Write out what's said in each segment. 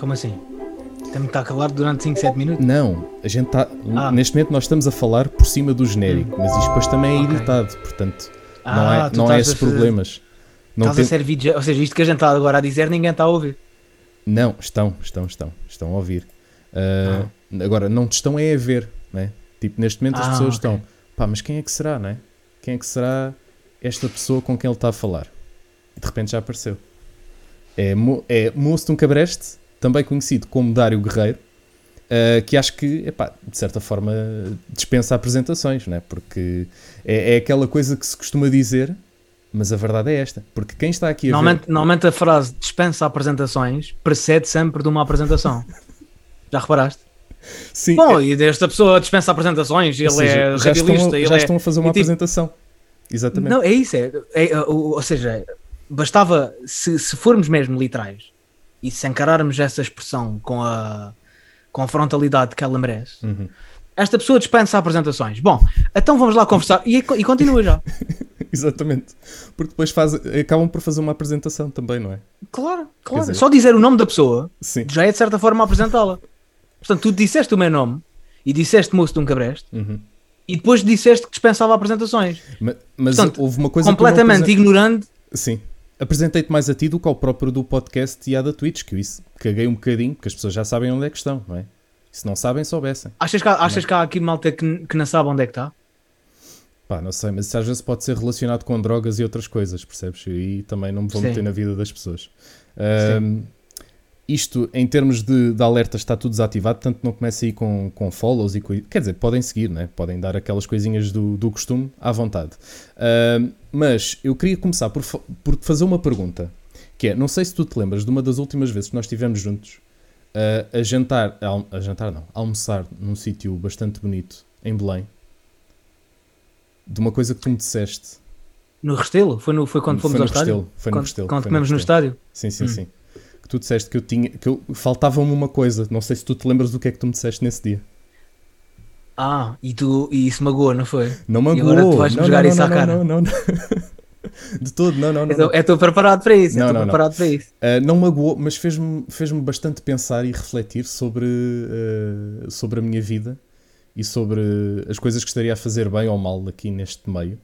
Como assim? Temos que estar calado durante 5, 7 minutos? Não, a gente está. Ah. Neste momento nós estamos a falar por cima do genérico, mas isto depois também é Ok. editado, portanto não, Ah, é, não há estás esses a fazer- problemas. Não, Estás tem- a ser vídeo, ou seja, isto que a gente está agora a dizer, ninguém está a ouvir. não, estão, estão, estão, estão a ouvir. Ah, Agora, não te estão é a ver, né? Tipo, neste momento as Ah, pessoas ok. estão, pá, mas quem é que será, né? Quem é que será esta pessoa com quem ele está a falar? E de repente já apareceu. É, Mo- é Moço de um Cabreste, também conhecido como Dário Guerreiro, ah, que acho que, epá, de certa forma, dispensa apresentações, né? Porque é, é aquela coisa que se costuma dizer, mas a verdade é esta. Porque quem está aqui a ver... Normalmente, normalmente a frase dispensa apresentações precede sempre de uma apresentação. Já reparaste? Sim, Bom, e desta pessoa dispensa apresentações, ele Ou seja, é já radialista, estão, ele já é... estão a fazer uma e tipo- apresentação. Exatamente. Não, é isso, é, é, é, o- ou seja, bastava, se, se formos mesmo literais e se encararmos essa expressão com a, com a frontalidade que ela merece, Uhum. esta pessoa dispensa apresentações. Bom, então vamos lá conversar e, e continua já. Exatamente. Porque depois faz, acabam por fazer uma apresentação também, não é? Claro, claro. dizer- Só dizer o nome da pessoa Sim. já é de certa forma apresentá-la. Portanto, tu disseste o meu nome e disseste moço de um cabreste Uhum. e depois disseste que dispensava apresentações. Ma- Mas, Portanto, houve uma coisa Completamente ignorante. Sim. Apresentei-te mais a ti do que ao próprio do podcast e à da Twitch, que eu isso caguei um bocadinho, porque as pessoas já sabem onde é que estão, não é? E se não sabem, soubessem. Achas que há, achas que há aqui malta que, que não sabe onde é que está? Pá, não sei, mas isso às vezes pode ser relacionado com drogas e outras coisas, percebes? E também não me vou Sim. meter na vida das pessoas. Ahm, isto, em termos de, de alertas, está tudo desativado, portanto não começa aí com, com follows e Quer dizer, podem seguir, né? podem dar aquelas coisinhas do, do costume à vontade. Ahm, mas eu queria começar por, por te fazer uma pergunta, que é, não sei se tu te lembras de uma das últimas vezes que nós estivemos juntos ah, a jantar, a, a jantar não, a almoçar num sítio bastante bonito, em Belém, de uma coisa que tu me disseste. No Restelo? Foi, no, foi quando Foi fomos no ao estádio? Restelo, foi no quando Restelo, quando foi comemos no estádio? Sim, sim, Hum. sim. Tu disseste que eu tinha. que eu faltava-me uma coisa. Não sei se tu te lembras do que é que tu me disseste nesse dia. Ah, e, tu, e isso magoou, não foi? Não me E agora tu magoou. vais-me não, jogar não, isso não, à não, cara. Não, não, não. De todo, não, não, não. Estou não. é, preparado para isso, Não, estou não, não. preparado para isso. Ah, não magoou, mas fez-me fez bastante pensar e refletir sobre, ah, sobre a minha vida e sobre as coisas que estaria a fazer bem ou mal aqui neste meio.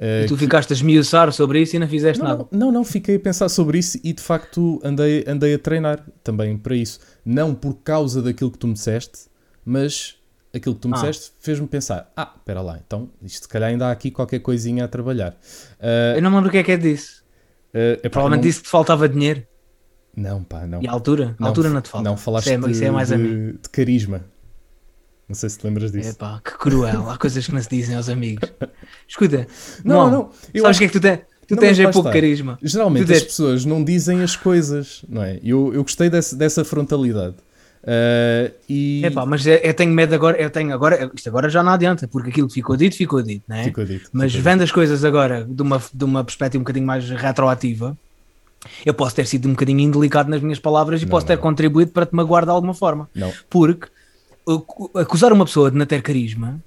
Ah, E tu ficaste a esmiuçar sobre isso e não fizeste Não, nada. não, não, não, fiquei a pensar sobre isso e de facto andei, andei a treinar também para isso. Não por causa daquilo que tu me disseste, mas aquilo que tu me Ah. disseste fez-me pensar: ah, espera lá, então isto se calhar ainda há aqui qualquer coisinha a trabalhar. Ah, Eu não me lembro o que é que é disso. ah, epá, Provavelmente não, disse que te faltava dinheiro. Não, pá, não. E a altura? A altura não te falta. Não, falaste isso, é, isso é mais de, a mim. de carisma. Não sei se te lembras disso. Epá, que cruel. Há coisas que não se dizem aos amigos. Escuta, não, não, não. Eu sabes o acho que é que tu tens? Tu Não, tens é pouco está. carisma. Geralmente Tu as deste- pessoas não dizem as coisas, não é? Eu, eu gostei desse- dessa frontalidade. Ah, e Epá, mas eu, eu tenho medo agora, eu tenho agora, isto agora já não adianta, porque aquilo que ficou dito, ficou dito, não é? ficou dito. Mas ficou vendo as coisas agora de uma, de uma perspectiva um bocadinho mais retroativa, eu posso ter sido um bocadinho indelicado nas minhas palavras e Não, posso não, ter contribuído para te magoar de alguma forma. dito. Não, Porque acusar uma pessoa de não ter carisma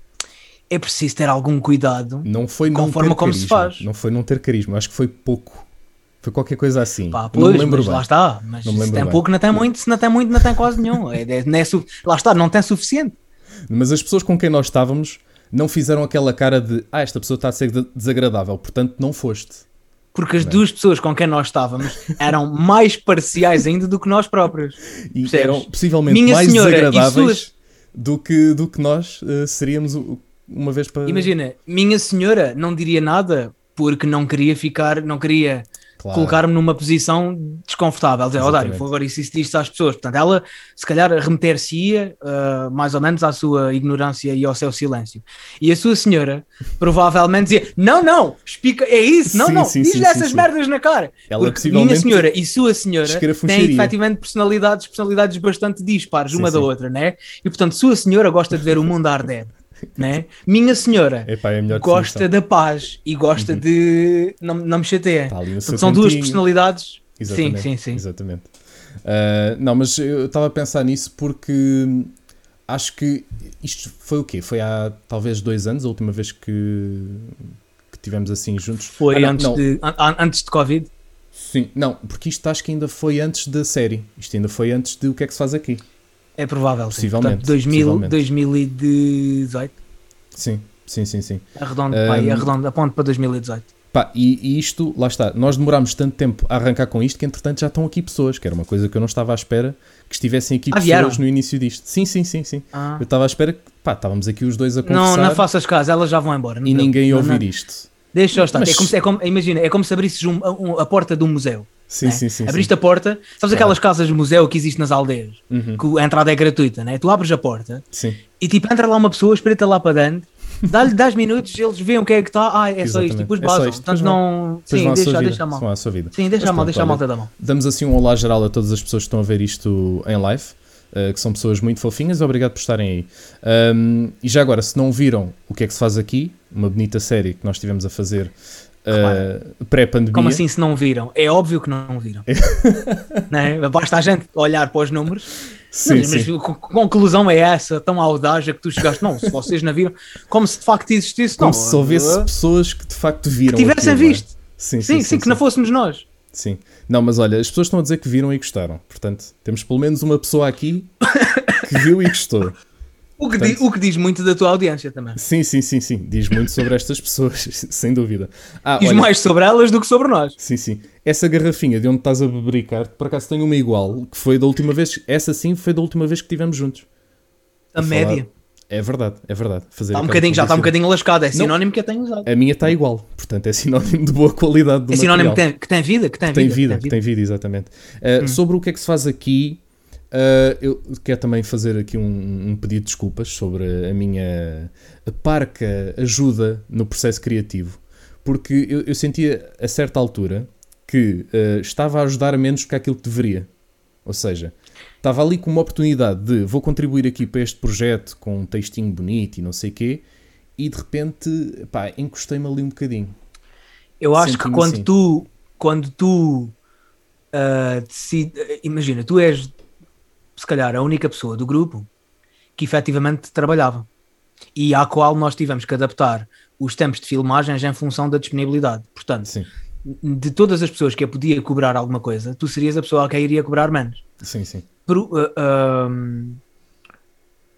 é preciso ter algum cuidado. não foi não Conforme ter como carisma. se faz. Não foi não ter carisma, acho que foi pouco. Foi qualquer coisa assim. Pá, não pois, me lembro mas bem. lá está. Mas Não se tem bem. pouco, não tem muito. Se não tem muito, não tem quase nenhum. É, é- não é su- Lá está, não tem suficiente. Mas as pessoas com quem nós estávamos não fizeram aquela cara de ah, esta pessoa está a ser de- desagradável, portanto não foste. Porque as duas pessoas com quem nós estávamos eram mais parciais ainda do que nós próprios. E Percebes? eram possivelmente Minha mais senhora desagradáveis do, que, do que nós eh, seríamos uma vez para. Imagina, minha senhora não diria nada porque não queria ficar, não queria Claro. colocar-me numa posição desconfortável. Dizer, oh, Dário, Exatamente. vou agora insistir isto às pessoas. Portanto, ela se calhar remeter-se-ia ah, mais ou menos à sua ignorância e ao seu silêncio. E a sua senhora provavelmente dizia: Não, não, explica, é isso, não, Sim, não, sim, diz-lhe sim, essas sim, sim. merdas na cara. Ela Porque possivelmente minha senhora e sua senhora têm efetivamente personalidades, personalidades bastante dispares Sim, uma da sim. outra, né? E portanto, sua senhora gosta de ver o mundo arder. Né? Minha senhora Epá, é gosta da paz e gosta de. Não, não me chateia. Portanto, são duas personalidades. Exatamente, Sim, sim, sim. Exatamente. Ah, não, mas eu estava a pensar nisso porque acho que isto foi o quê? Foi há talvez dois anos, a última vez que, que tivemos assim juntos. Foi Ah, não, antes, não, De, an- antes de Covid. Sim, não, porque isto acho que ainda foi antes da série. Isto ainda foi antes de o que é que se faz aqui. É provável. sim. Possivelmente, Portanto, 2000, possivelmente. 2018. Sim, sim, sim, sim. Arredondo, Um, pá, e arredondo, aponto para 2018. Pá, e, e isto, lá está, nós demorámos tanto tempo a arrancar com isto que entretanto já estão aqui pessoas, que era uma coisa que eu não estava à espera que estivessem aqui Ah, pessoas vieram? no início disto. Sim, sim, sim, sim. Ah. Eu estava à espera que, pá, estávamos aqui os dois a Não, conversar não faças caso, elas já vão embora. não e ninguém ouvir Não, isto. Deixa só estar. Mas- É como, se- é como- imagina, é como se abrisses um- um- a porta de um museu. Sim, né? sim, sim. Abriste a porta, sabes aquelas casas de museu que existem nas aldeias? sim. Uhum, Que a entrada é gratuita, né? Tu abres a porta sim. e tipo entra lá uma pessoa, espreita lá para dentro, dá-lhe 10 minutos, eles veem o que é que está, ah, é só isto, Exatamente. e depois É basam. Portanto, não. Sim, deixa, deixa mal. Vão à sua vida. Sim, deixa Mas mal, pronto, deixa a malta da mão. Damos assim um olá geral a todas as pessoas que estão a ver isto em live, eh, que são pessoas muito fofinhas. Obrigado por estarem aí. Um, e já agora, se não viram o que é que se faz aqui, uma bonita série que nós estivemos a fazer eh, pré-pandemia. Como assim se não viram? É óbvio que não viram. né? Basta a gente olhar para os números. Sim, mas, mas sim. conclusão é essa, tão audaz a que tu chegaste. Não, se vocês não viram, como se de facto existisse, Como não. se houvesse uh, pessoas que de facto viram. que tivessem aquilo, não é? visto. Sim, Sim, sim, que não fôssemos nós. Sim. Não, mas olha, as pessoas estão a dizer que viram e gostaram. Portanto, temos pelo menos uma pessoa aqui que viu e gostou. O que, Portanto- di- o que diz muito da tua audiência também. Sim, sim, sim, sim. Diz muito sobre estas pessoas, sem dúvida. Ah, Diz olha, mais sobre elas do que sobre nós. Sim, sim. Essa garrafinha de onde estás a bebericar, por acaso tenho uma igual, que foi da última vez. Essa sim foi da última vez que estivemos juntos. A A média. É verdade, é verdade. Fazer Está um bocadinho, já está um bocadinho lascado. É sinónimo que eu tenho usado. A minha está igual, portanto é sinónimo de boa qualidade do É sinónimo que tem, que tem vida, que tem, tem vida. vida, que que tem vida, exatamente. Uh, Hum. Sobre o que é que se faz aqui, uh, eu quero também fazer aqui um, um pedido de desculpas sobre a minha parca ajuda no processo criativo, porque eu, eu sentia a certa altura que uh, estava a ajudar menos que aquilo que deveria. Ou seja, estava ali com uma oportunidade de vou contribuir aqui para este projeto com um textinho bonito e não sei quê, e de repente, pá, encostei-me ali um bocadinho. Eu acho que quando assim. tu, quando tu ah, decide- imagina, tu és se calhar a única pessoa do grupo que efetivamente trabalhava e à qual nós tivemos que adaptar os tempos de filmagens em função da disponibilidade. Portanto, Sim, de todas as pessoas que eu podia cobrar alguma coisa, tu serias a pessoa a quem iria cobrar menos. sim, sim. Por- ah, ahm,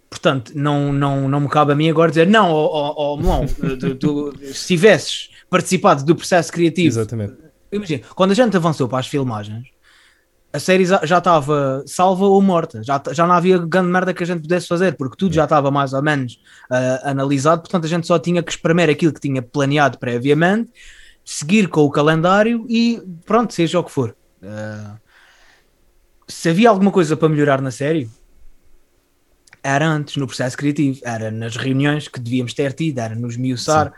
portanto, não, não, não me cabe a mim agora dizer não, ó, ó, Melão, tu- tu- se tivesses participado do processo criativo Exatamente. Imagina, quando a gente avançou para as filmagens, a série já estava salva ou morta, já, já não havia grande merda que a gente pudesse fazer, porque tudo já estava mais ou menos ah, analisado, portanto a gente só tinha que espremer aquilo que tinha planeado previamente, seguir com o calendário e pronto, seja o que for. Ah, se havia alguma coisa para melhorar na série, era antes, no processo criativo, era nas reuniões que devíamos ter tido, era nos miuçar,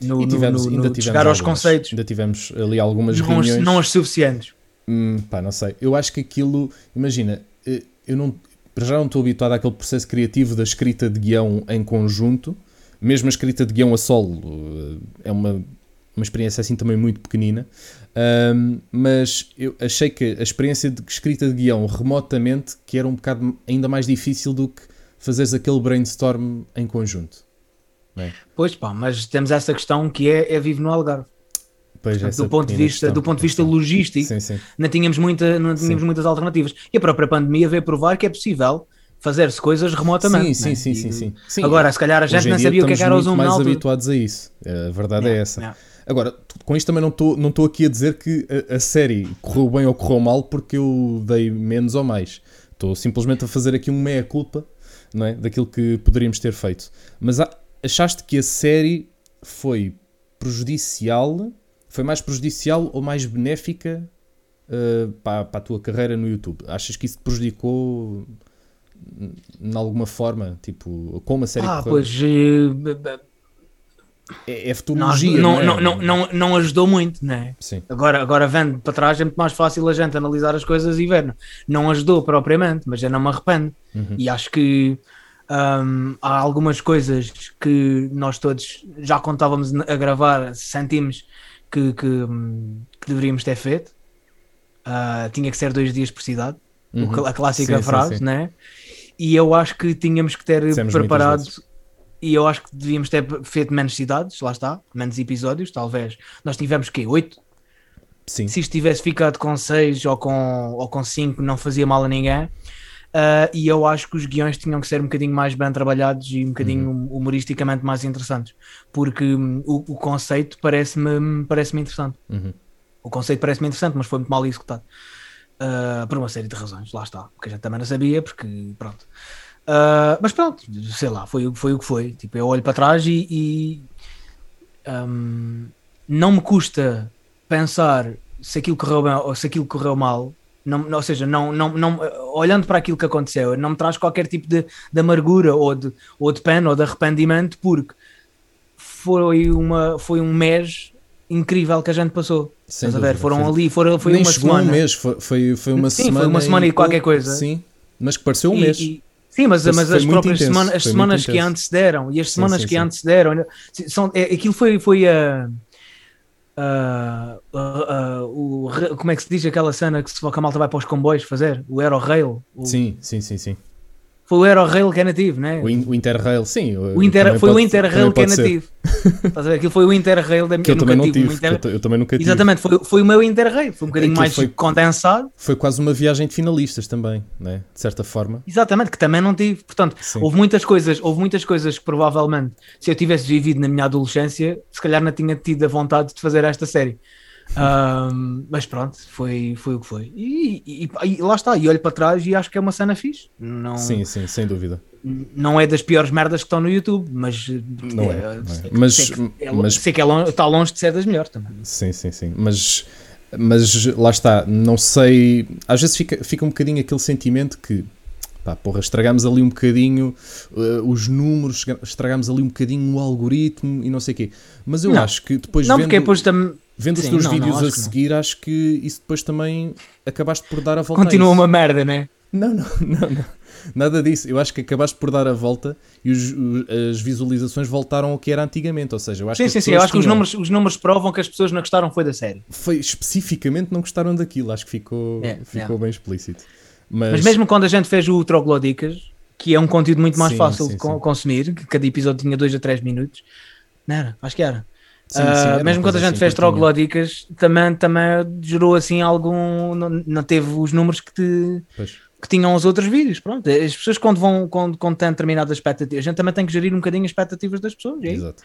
no, E no- tivemos, no- ainda no tivemos chegar aos algumas. conceitos. Ainda tivemos ali algumas Não as, reuniões. não as suficientes. Hum, pá, não sei. Eu acho que aquilo. Imagina, eh, eu não. Para já não estou habituado àquele processo criativo da escrita de guião em conjunto. Mesmo a escrita de guião a solo eh, é uma, uma experiência assim também muito pequenina. Ahm, mas eu achei que a experiência de escrita de guião remotamente que era um bocado ainda mais difícil do que fazeres aquele brainstorm em conjunto. Pois pá, mas temos essa questão que é, é vivo no Algarve. Pois, do ponto de vista, questão, do ponto de vista logístico, Sim, sim. não tínhamos, muita, não tínhamos Sim. muitas alternativas. E a própria pandemia veio provar que é possível fazer-se coisas remotamente. Sim, né? sim, sim, E- sim, sim. Sim, Agora, se calhar a gente dia sabia o que é que era o estamos Zoom mais altura. habituados a isso. A verdade é essa. yeah. Agora, com isto também não estou não aqui a dizer que a, a série correu bem ou correu mal porque eu dei menos ou mais. Estou simplesmente a fazer aqui um meia-culpa não é? daquilo que poderíamos ter feito. Mas achaste que a série foi prejudicial? Foi mais prejudicial ou mais benéfica uh, para, para a tua carreira no YouTube? Achas que isso te prejudicou de alguma forma? Tipo, como a série Ah, correu? pois eh, b- É, é não, futurologia, não, é? não, não, não, não ajudou muito, né? Sim. Agora, agora vendo para trás é muito mais fácil a gente analisar as coisas e ver. Não, não ajudou propriamente, mas eu não me arrependo. Uhum. E acho que hum, há algumas coisas que nós todos já quando estávamos a gravar sentimos que, que, que deveríamos ter feito. Ah, tinha que ser dois dias por cidade, Uhum. a clássica Sim, sim, frase, sim. né? E eu acho que tínhamos que ter preparado. E eu acho que devíamos ter feito menos cidades, lá está, menos episódios, talvez. Nós tivemos que oito Sim. Se isto tivesse ficado com 6 ou com, ou com 5, não fazia mal a ninguém. Uh, e eu acho que os guiões tinham que ser um bocadinho mais bem trabalhados e um bocadinho Uhum. humoristicamente mais interessantes, porque hum, o, o conceito parece-me parece interessante. Uhum. O conceito parece-me interessante, mas foi muito mal executado. Uh, por uma série de razões, lá está. Porque a gente também não sabia, porque pronto. Uh, mas pronto, sei lá, foi, o- foi o que foi. Tipo, eu olho para trás e, e, um, não me custa pensar se aquilo correu bem ou se aquilo correu mal. Não, ou seja, não, não, não, olhando para aquilo que aconteceu, não me traz qualquer tipo de, de amargura ou de, ou de pena ou de arrependimento, porque foi, uma, foi um mês incrível que a gente passou. Sem Estás a ver? Foram Foi- ali, foram, foi Nem uma semana. um mês, foi, foi, foi uma Sim, foi semana. uma semana e qualquer coisa. Sim, mas que pareceu um E- mês. e- sim, mas, Foi- mas foi as próprias intenso, semanas, as foi semanas que antecederam e as semanas sim, que sim. antecederam, são, é, aquilo foi, foi a. a- a- a- o, como é que se diz aquela cena que se que a malta vai para os comboios fazer? O Aerorail? O, Sim, sim, sim, sim. Foi o Aerorail que é nativo, né? O, in- o Interrail, sim. O Inter, foi pode- o Interrail que é nativo. Estás a ver? Aquilo foi o Interrail da Que eu eu também nunca não tive. Inter- eu, eu também nunca tive. Exatamente, foi, foi o meu Interrail. Foi um bocadinho Aquilo mais foi- condensado. Foi quase uma viagem de finalistas também, né? de certa forma. Exatamente, que também não tive. Portanto, Sim. houve muitas coisas, houve muitas coisas que provavelmente, se eu tivesse vivido na minha adolescência, se calhar não tinha tido a vontade de fazer esta série. Ahm, mas pronto, foi, foi o que foi. E, e- e lá está, e olho para trás e acho que é uma cena fixe. Não, Sim, sim, sem dúvida. não é das piores merdas que estão no YouTube, mas Não é, não é. Mas- sei que, é, mas- sei que é longe, está longe de ser das melhores também. Sim, sim, sim. Mas, mas lá está, não sei. Às vezes fica, fica um bocadinho aquele sentimento que. Pá, porra, estragamos ali um bocadinho eh, os números, estragamos ali um bocadinho o algoritmo e não sei o quê. Mas eu Não. acho que depois Não, vendo, porque depois também vendo os sim, teus não, não, vídeos acho a que não. seguir, acho que isso depois também acabaste por dar a volta. a continua isso. uma merda, né? Não, não, não, não. Nada disso. Eu acho que acabaste por dar a volta e os- os- as visualizações voltaram ao que era antigamente. Ou seja, eu acho Sim, que sim, sim. Eu acho que os números, os números provam que as pessoas não gostaram foi da série. foi especificamente não gostaram daquilo. Acho que ficou, É, ficou é. bem explícito. Mas, Mas mesmo quando a gente fez o Troglodicas, que é um conteúdo muito mais Sim, fácil sim, de consumir, que cada episódio tinha 2 a 3 minutos, não era? Acho que era. Sim, Ah, sim, mesmo quando a gente assim fez. Troglodicas, também, também gerou assim algum. Não, não teve os números que, te- que tinham os outros vídeos. Pronto, as pessoas quando vão quando, quando têm determinadas expectativas, a gente também tem que gerir um bocadinho as expectativas das pessoas. é. Exato.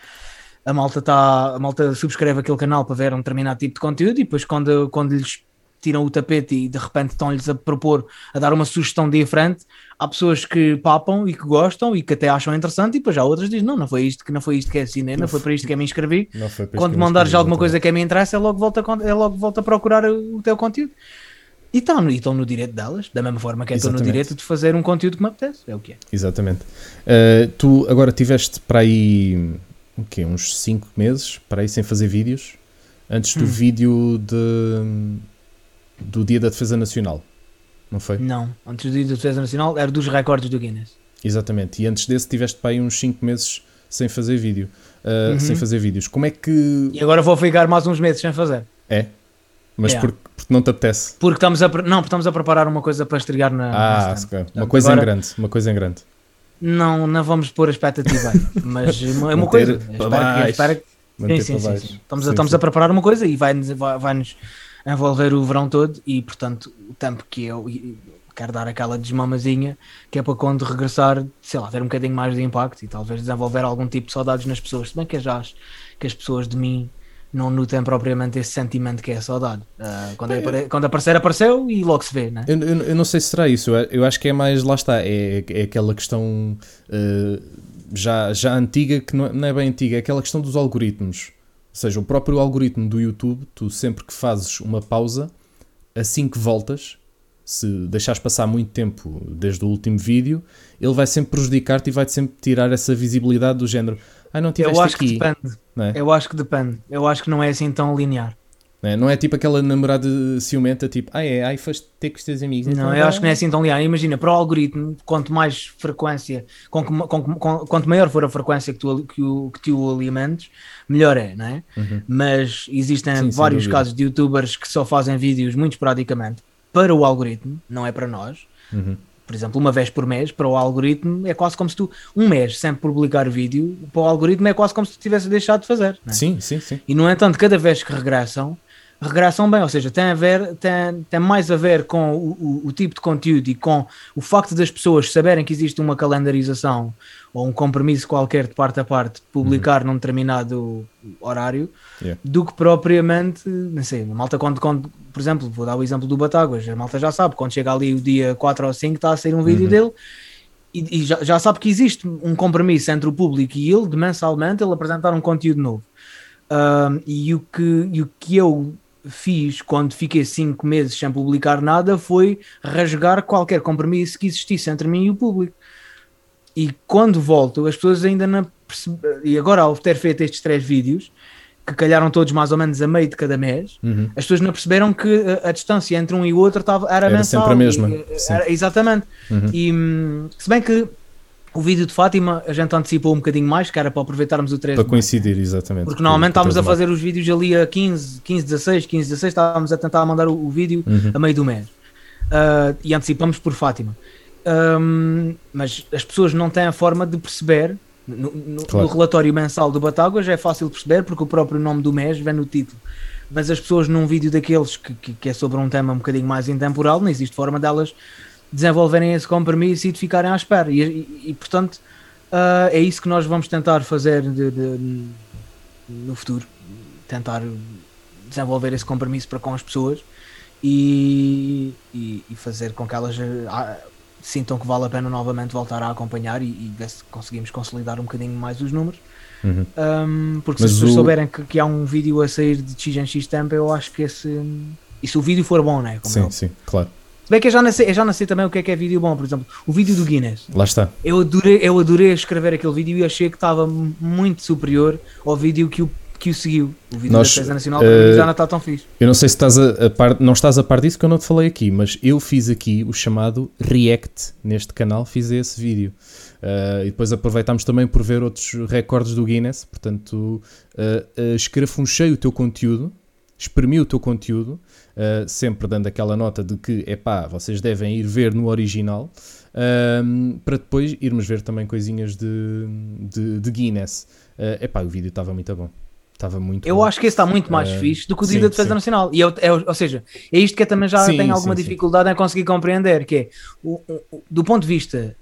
a malta tá, a malta subscreve aquele canal para ver um determinado tipo de conteúdo e depois quando, quando lhes tiram o tapete e de repente estão-lhes a propor, a dar uma sugestão diferente, há pessoas que papam e que gostam e que até acham interessante e depois há outras que dizem, não, não foi isto que não foi isto que é assinei, não foi para isto que eu me inscrevi. Quando mandares alguma coisa que me interessa, é logo volta é logo volta a procurar o teu conteúdo. E estão, no- e estão no direito delas, da mesma forma que estou no Exatamente. direito de fazer um conteúdo que me apetece. É o que é. Exatamente. Uh, tu agora tiveste para aí o quê? uns 5 meses para aí sem fazer vídeos antes do Hum. vídeo de, do Dia da Defesa Nacional, não foi? Não, antes do dia da defesa nacional era dos recordes do Guinness. Exatamente. E antes desse tiveste para aí uns 5 meses sem fazer vídeo, uh, Uhum. sem fazer vídeos. Como é que E agora vou ficar mais uns meses sem fazer. é? Mas Yeah. porque, porque não te apetece? Porque estamos a, não, porque estamos a preparar uma coisa para estrear na. Ah, na calhar. uma coisa em agora- grande, uma coisa em grande. Não, não vamos pôr a expectativa mas é uma Manter coisa. Espero que- espero que- sim, sim, sim, sim. Estamos, a, estamos a preparar uma coisa e vai-nos vai, vai-nos envolver o verão todo e, portanto, o tempo que eu quero dar aquela desmamazinha que é para quando regressar, sei lá, ter um bocadinho mais de impacto e talvez desenvolver algum tipo de saudades nas pessoas. Se bem que eu já acho que as pessoas de mim não nutem propriamente esse sentimento que é a saudade. Ah, quando, apare- quando aparecer, apareceu e logo se vê, né? Eu, eu- eu não sei se será isso, eu, eu acho que é mais, lá está, é, é aquela questão uh, já, já antiga, que não é, não é bem antiga, é aquela questão dos algoritmos. Ou seja, o próprio algoritmo do YouTube, tu sempre que fazes uma pausa, assim que voltas, se deixares passar muito tempo desde o último vídeo, ele vai sempre prejudicar-te e vai-te sempre tirar essa visibilidade do género. Ah, não tiveste Eu acho aqui. que depende. É? Eu acho que depende. Eu acho que não é assim tão linear. Não é? Não é tipo aquela namorada ciumenta, tipo, ah é, ai foste ter com os teus amigos. então Não, eu vá." acho que não é assim tão linear. Imagina, para o algoritmo, quanto mais frequência, com, com- com- com- quanto maior for a frequência que tu, que, o, que tu alimentes, melhor é, não é? Uhum. Mas existem Sim, vários casos de youtubers que só fazem vídeos muito esporadicamente para o algoritmo, não é para nós. Uhum. Por exemplo, uma vez por mês, para o algoritmo é quase como se tu, um mês sem publicar vídeo, para o algoritmo é quase como se tu tivesse deixado de fazer. é? Sim, sim, sim. E no entanto, cada vez que regressam, regressam bem, ou seja, tem, a ver, tem, tem mais a ver com o, o, o, tipo de conteúdo e com o facto das pessoas saberem que existe uma calendarização ou um compromisso qualquer de parte a parte de publicar uhum. num determinado horário yeah. do que propriamente, não sei, a malta quando, quando, por exemplo, vou dar o exemplo do Batáguas, a malta já sabe, quando chega ali o dia 4 ou 5 está a sair um vídeo uhum. dele e, e já, já, sabe que existe um compromisso entre o público e ele de mensalmente ele apresentar um conteúdo novo. Uh, e, o que, e o que eu fiz quando fiquei cinco meses sem publicar nada foi rasgar qualquer compromisso que existisse entre mim e o público. E quando volto, as pessoas ainda não perceberam. E agora, ao ter feito estes três vídeos, que calharam todos mais ou menos a meio de cada mês, uhum. as pessoas não perceberam que a, a, distância entre um e o outro estava, era, era mensal. sempre a mesma. E, era, exatamente. Uhum. E hum, se bem que o vídeo de Fátima a gente antecipou um bocadinho mais, que era para aproveitarmos o 3 Para coincidir, exatamente. Porque normalmente estávamos a fazer os vídeos ali a 15, 15, 16, 15, 16, estávamos a tentar mandar o, o vídeo uhum. a meio do mês. Uh, e antecipamos por Fátima. Um, mas as pessoas não têm a forma de perceber. No, no, claro. no relatório mensal do Batáguas é fácil perceber porque o próprio nome do mês vem no título. Mas as pessoas num vídeo daqueles que, que, que é sobre um tema um bocadinho mais intemporal, não existe forma delas desenvolverem esse compromisso e de ficarem à espera. E, e, e portanto, uh, é isso que nós vamos tentar fazer de, de, no futuro. Tentar desenvolver esse compromisso para com as pessoas e, e, e fazer com que elas uh, sintam que vale a pena novamente voltar a acompanhar e, ver se conseguimos consolidar um bocadinho mais os números. Uhum. Um, porque Mas se as pessoas o... souberem que, que, há um vídeo a sair de X em X tempo, eu acho que esse. E se o vídeo for bom, né? Como sim, sim, claro bem que eu já, não sei, eu já não sei também o que é que é vídeo bom, por exemplo, o vídeo do Guinness. Lá está. Eu adorei, eu adorei escrever aquele vídeo e achei que estava muito superior ao vídeo que o, que o seguiu. O vídeo Nós, da Defesa Nacional uh, já não está tão fixe. Eu não sei se estás a, a par, não estás a par disso que eu não te falei aqui, mas eu fiz aqui o chamado React neste canal, fiz esse vídeo. Uh, e depois aproveitámos também por ver outros recordes do Guinness. Portanto, uh, uh, escrafunchei o teu conteúdo, exprimi o teu conteúdo uh, sempre dando aquela nota de que, é pá, vocês devem ir ver no original, uh, para depois irmos ver também coisinhas de, de, de Guinness. É uh, pá, o vídeo estava muito bom. Estava muito Eu bom. acho que esse está muito mais uh, fixe do que o Dia da Defesa sim. Nacional. E eu, é, ou seja, é isto que eu também já sim, tenho alguma sim, dificuldade em conseguir compreender, que é, o, o, do ponto de vista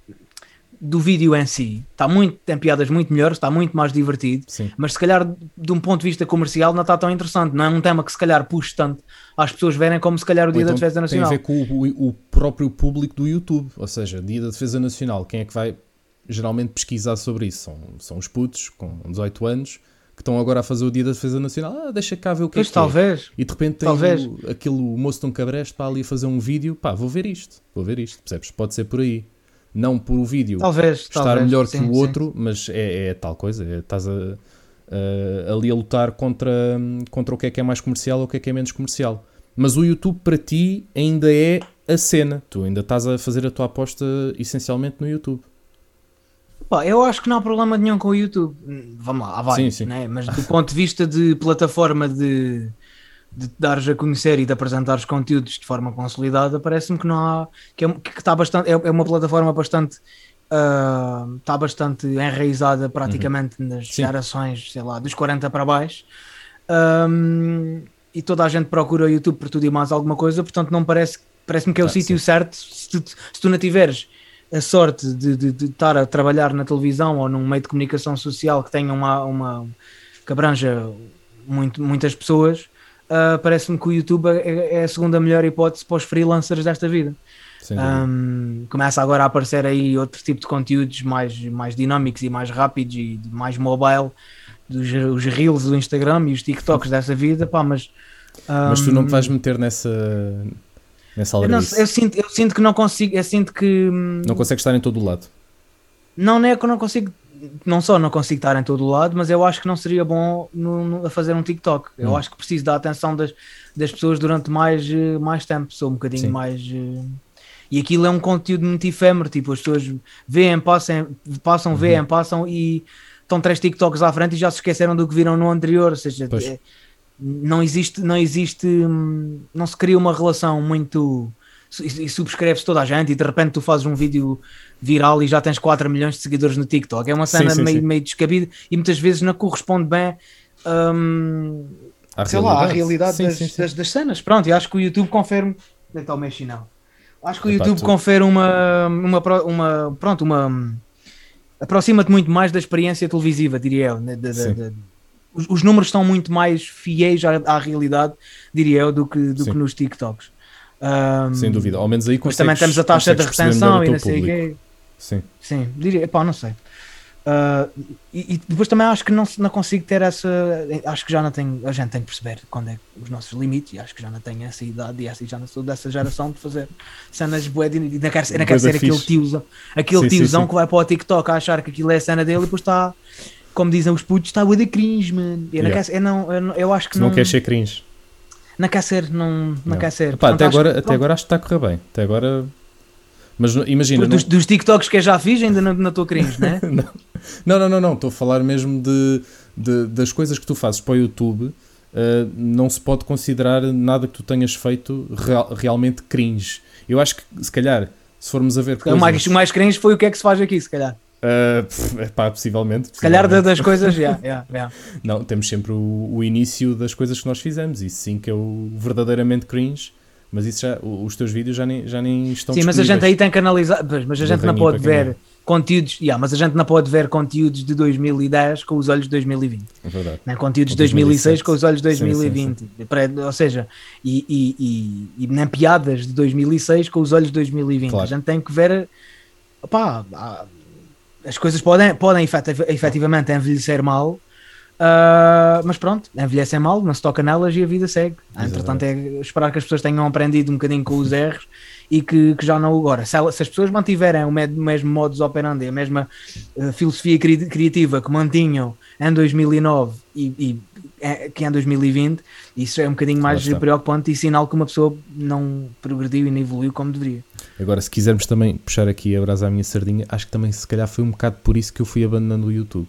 do vídeo em si está muito, tem piadas muito melhores, está muito mais divertido, Sim. mas se calhar de um ponto de vista comercial não está tão interessante, não é um tema que se calhar puxe tanto às pessoas verem como se calhar o Dia então da Defesa Nacional. Tem a ver com o, o, próprio público do YouTube, ou seja, Dia da Defesa Nacional, quem é que vai geralmente pesquisar sobre isso? São, são os putos com 18 anos que estão agora a fazer o Dia da Defesa Nacional, ah, deixa cá ver o que pois é que talvez. É. E de repente tem talvez. O, aquele moço de um cabresto para ali fazer um vídeo, pá, vou ver isto, vou ver isto, percebes? Pode ser por aí não por o vídeo talvez, estar talvez, melhor sim, que o outro, sim. mas é, é, tal coisa, é, estás a, a, ali a lutar contra, contra o que é que é mais comercial ou o que é que é menos comercial. Mas o YouTube para ti ainda é a cena, tu ainda estás a fazer a tua aposta essencialmente no YouTube. Pá, eu acho que não há problema nenhum com o YouTube. Vamos lá, há vários, sim, sim. Né? mas do ponto de vista de plataforma de de te dares a conhecer e de apresentares conteúdos de forma consolidada, parece-me que não há que, é, que está bastante, é, é uma plataforma bastante uh, está bastante enraizada praticamente uhum. nas Sim. gerações, sei lá, dos 40 para baixo. Um, e toda a gente procura o YouTube por tudo e mais alguma coisa, portanto não parece parece-me que é o ah, sítio certo se tu, se tu não tiveres a sorte de, de, de, estar a trabalhar na televisão ou num meio de comunicação social que tenha uma, uma que abranja muito, muitas pessoas, uh, parece-me que o YouTube é, é, a segunda melhor hipótese para os freelancers desta vida. Um, começa agora a aparecer aí outro tipo de conteúdos mais, mais dinâmicos e mais rápidos e mais mobile, dos os reels do Instagram e os TikToks dessa vida, pá, mas... Um, mas tu não te vais meter nessa... Nessa eu, não, eu, sinto, eu sinto que não consigo, eu sinto que... Hum, não consegues estar em todo o lado. Não, não é que eu não consigo não só não consigo estar em todo o lado, mas eu acho que não seria bom no, no, a fazer um TikTok. Eu hum. acho que preciso da atenção das, das pessoas durante mais, eh, mais tempo, sou um bocadinho Sim. mais. Uh... E aquilo é um conteúdo muito efêmero, tipo, as pessoas veem, passam, passam, uhum. veem, passam e estão três TikToks à frente e já se esqueceram do que viram no anterior, ou seja, é, não existe, não existe, hum, não se cria uma relação muito e subscreves toda a gente e de repente tu fazes um vídeo viral e já tens 4 milhões de seguidores no TikTok. É uma cena sim, sim, meio, sim. meio descabida e muitas vezes não corresponde bem um, à sei realidade. lá, realidade Sim, das, sim, sim. Das, das cenas. Pronto, e acho que o YouTube confere. Então, o. Acho que o Epá, YouTube tu- confere uma, uma, uma. Pronto, uma. Aproxima-te muito mais da experiência televisiva, diria eu. né, da- Sim. da- os, os números estão muito mais fiéis à, à realidade, diria eu, do que, do que nos TikToks. Ahm, Sem dúvida. Ao menos aí Mas também consegues- temos a taxa de consegues retenção e não sei o quê. Sim. Sim, diria, pá, não sei. Ah, e, e depois também acho que não, não consigo ter essa. Acho que já não tenho. A gente tem que perceber quando é os nossos limites, e acho que já não tenho essa idade e essa, já não sou dessa geração de fazer cenas de- e não quero, não quero ser aquele tiozão, aquele Sim, sim, tiozão sim. que vai para o TikTok a achar que aquilo é a cena dele e depois está, como dizem os putos, está bué de cringe, mano. Eu, Yeah. quero, eu, não, eu, não- eu acho que Se não não, queres ser cringe. não quer ser, não, não, Não. quer ser. Epá, Portanto, até, agora, que, até agora acho que está a correr bem. Até agora. Mas não- imagina. dos, dos TikToks que eu já fiz, ainda não não estou cringe, né? Não, não, não, não. Estou a falar mesmo de, de- das coisas que tu fazes para o YouTube. uh, não se pode considerar nada que tu tenhas feito real- realmente cringe. Eu acho que, se calhar, se formos a ver O coisas... mais, o mais cringe foi o que é que se faz aqui, se calhar. uh, pff, epá, possivelmente. Se calhar da- possivelmente. das coisas, já, já, já. Não, temos sempre o, o início das coisas que nós fizemos. Isso sim que é o verdadeiramente cringe. Mas isso já, os teus vídeos já nem, já nem estão Sim, mas a gente aí tem que analisar, mas a gente não pode quem ver conteúdos, yeah, mas a gente não pode ver conteúdos de 2010 com os olhos de 2020, É verdade. né? conteúdos de Ou 2006 2007. com os olhos de Sim, sim, 2020, Para- ou seja, e, e, e, e nem piadas de 2006 com os olhos de 2020. Claro. A gente tem que ver, opá, há- as coisas podem, podem efetiv- efetivamente envelhecer mal, ah, mas pronto, envelhecem mal, não se toca nelas e a vida segue. Entretanto, é esperar que as pessoas tenham aprendido um bocadinho com os erros e que, que já não agora. Se, se as pessoas mantiverem o, mesmo modus operandi, a mesma eh, filosofia cri- criativa que mantinham em 2009 e, e é, que em 2020, isso é um bocadinho mais preocupante e sinal que uma pessoa não progrediu e não evoluiu como deveria. Agora, se quisermos também puxar aqui a brasa à minha sardinha, acho que também se calhar foi um bocado por isso que eu fui abandonando o YouTube.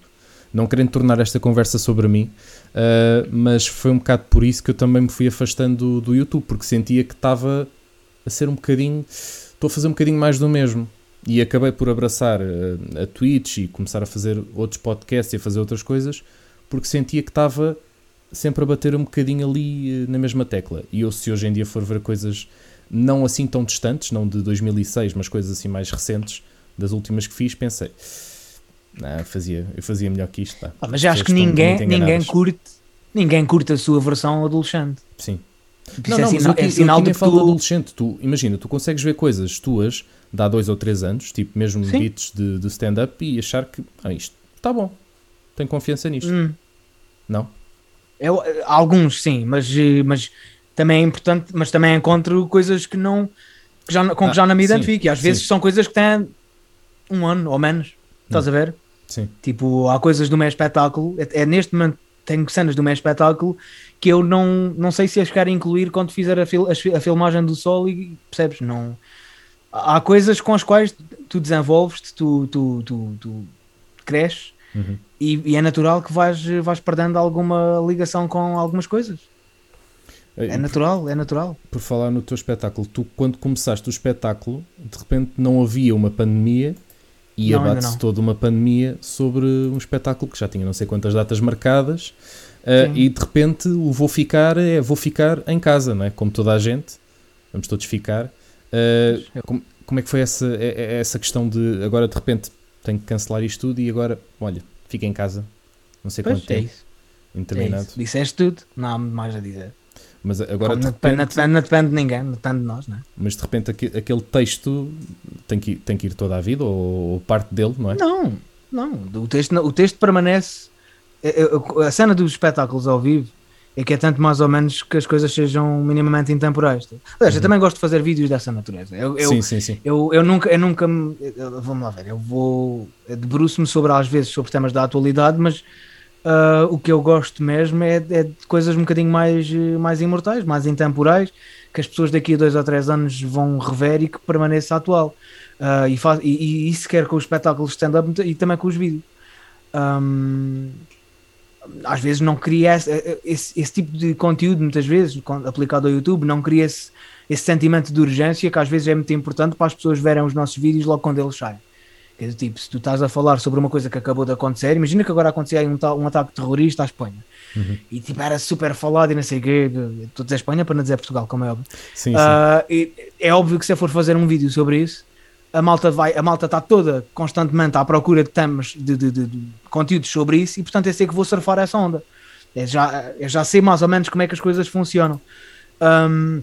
Não querendo tornar esta conversa sobre mim, ah, mas foi um bocado por isso que eu também me fui afastando do, do YouTube, porque sentia que estava a ser um bocadinho. Estou a fazer um bocadinho mais do mesmo. E acabei por abraçar ah, a Twitch e começar a fazer outros podcasts e a fazer outras coisas, porque sentia que estava sempre a bater um bocadinho ali eh, na mesma tecla. E eu, se hoje em dia for ver coisas não assim tão distantes, não de 2006, mas coisas assim mais recentes, das últimas que fiz, pensei, não, fazia, eu fazia melhor que isto. Pá. Ah, mas acho que ninguém, ninguém, curte, ninguém curte a sua versão adolescente. Sim. Não, é, não, mas sina- eu, é sinal de que tu, adolescente. Tu, imagina, tu consegues ver coisas tuas de há dois ou três anos, tipo mesmo Sim. beats de, de stand-up e achar que ah, isto está bom, tenho confiança nisto. Hum. Não? Eu, alguns sim, mas, mas também é importante, mas também encontro coisas que não que já, não- com Ah, que já não me identifico. E às vezes sim. são coisas que têm um ano ou menos. Estás a ver? Sim. Tipo, há coisas do meu espetáculo. É, é neste momento tenho cenas do meu espetáculo que eu não, não sei se as quero incluir quando fizer a, fil- a filmagem do sol e percebes? Não. Há há coisas com as quais tu desenvolves-te, tu, tu, tu, tu cresces Uhum. e, e é natural que vais, vais perdendo alguma ligação com algumas coisas. É natural, é natural. por falar no teu espetáculo, tu quando começaste o espetáculo, de repente não havia uma pandemia e abate-se toda uma pandemia sobre um espetáculo que já tinha não sei quantas datas marcadas uh, e de repente o vou ficar é vou ficar em casa, não é? Como toda a gente, vamos todos ficar. Uh, como, como é que foi essa, é- é- essa questão de agora de repente tenho que cancelar isto tudo e agora, olha, fica em casa, não sei Pois, quanto é tempo, isso, é indeterminado. isso. Disseste tudo, não há mais a dizer. Mas agora Como de não, depende, não, repente, depende, não depende de ninguém, não depende de nós, não é? Mas de repente aque- aquele texto tem que, ir- tem que ir toda a vida ou, ou parte dele, não é? Não, não. O texto, o texto permanece. A cena dos espetáculos ao vivo é que é tanto mais ou menos que as coisas sejam minimamente intemporais. Aliás, eu Uhum. também gosto de fazer vídeos dessa natureza. Eu, eu, sim, sim, sim. eu, eu nunca, eu nunca me- eu- vamos lá ver, eu vou eu debruço-me sobre às vezes sobre temas da atualidade, mas ah, o que eu gosto mesmo é, é de coisas um bocadinho mais, eh, mais imortais, mais intemporais, que as pessoas daqui a dois ou três anos vão rever e que permaneça atual. Ah, e, faz, e, e isso quer com os espetáculos stand-up e também com os vídeos. Ahm, às vezes não cria esse, esse, esse tipo de conteúdo, muitas vezes, aplicado ao YouTube, não cria esse, esse sentimento de urgência que às vezes é muito importante para as pessoas verem os nossos vídeos logo quando eles saem. Que é tipo, se tu estás a falar sobre uma coisa que acabou de acontecer, imagina que agora acontecia um, um ataque terrorista à Espanha. Uhum. E tipo, era super falado e não sei o quê. Estou a dizer Espanha para não dizer Portugal, como é óbvio. Sim, uh, sim. é óbvio que se eu for fazer um vídeo sobre isso, a malta vai, a malta está toda constantemente à procura de temas, de, de, de, de conteúdos sobre isso, e portanto eu sei que vou surfar essa onda. Eu já, eu já sei mais ou menos como é que as coisas funcionam. Um,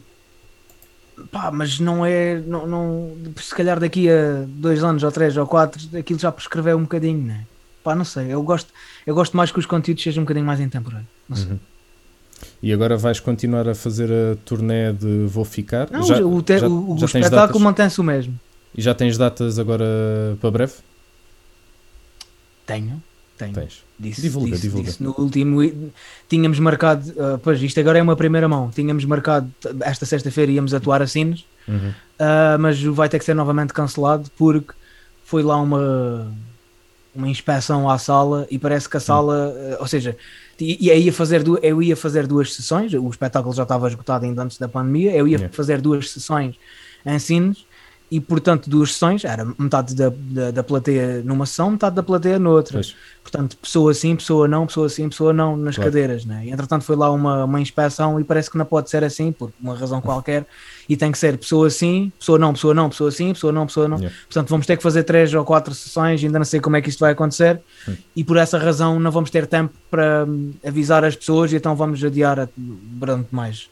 pá, mas não é. Não, não, se calhar daqui a dois anos, ou três, ou quatro, aquilo já prescreveu um bocadinho, né? Pá, não sei. Eu gosto, eu gosto mais que os conteúdos sejam um bocadinho mais intemporários. Não sei. Uhum. E agora vais continuar a fazer a turnê de Vou Ficar? Não, já, o, te, já, o, já o espetáculo mantém-se o mesmo. E já tens datas agora para breve? Tenho, tenho. Tens. Disse, divulga, disse, divulga. Disse no último, tínhamos marcado, uh, pois isto agora é uma primeira mão, tínhamos marcado esta sexta-feira íamos atuar a Sines, uhum. uh, mas vai ter que ser novamente cancelado porque foi lá uma, uma inspeção à sala e parece que a sala, uh, ou seja, e, e ia fazer eu ia fazer duas sessões, o espetáculo já estava esgotado ainda antes da pandemia, eu ia yeah. fazer duas sessões em Sines e portanto duas sessões, era metade da, da, da, plateia numa sessão, metade da plateia noutra. Pois. Portanto, pessoa sim, pessoa não, pessoa sim, pessoa não nas claro. cadeiras. Né? E, entretanto, foi lá uma, uma inspeção e parece que não pode ser assim, por uma razão qualquer, e tem que ser pessoa sim, pessoa não, pessoa não, pessoa sim, pessoa não, pessoa não. Yeah. Portanto, vamos ter que fazer três ou quatro sessões, ainda não sei como é que isto vai acontecer, hum. e por essa razão não vamos ter tempo para hum, avisar as pessoas, e então vamos adiar durante mais.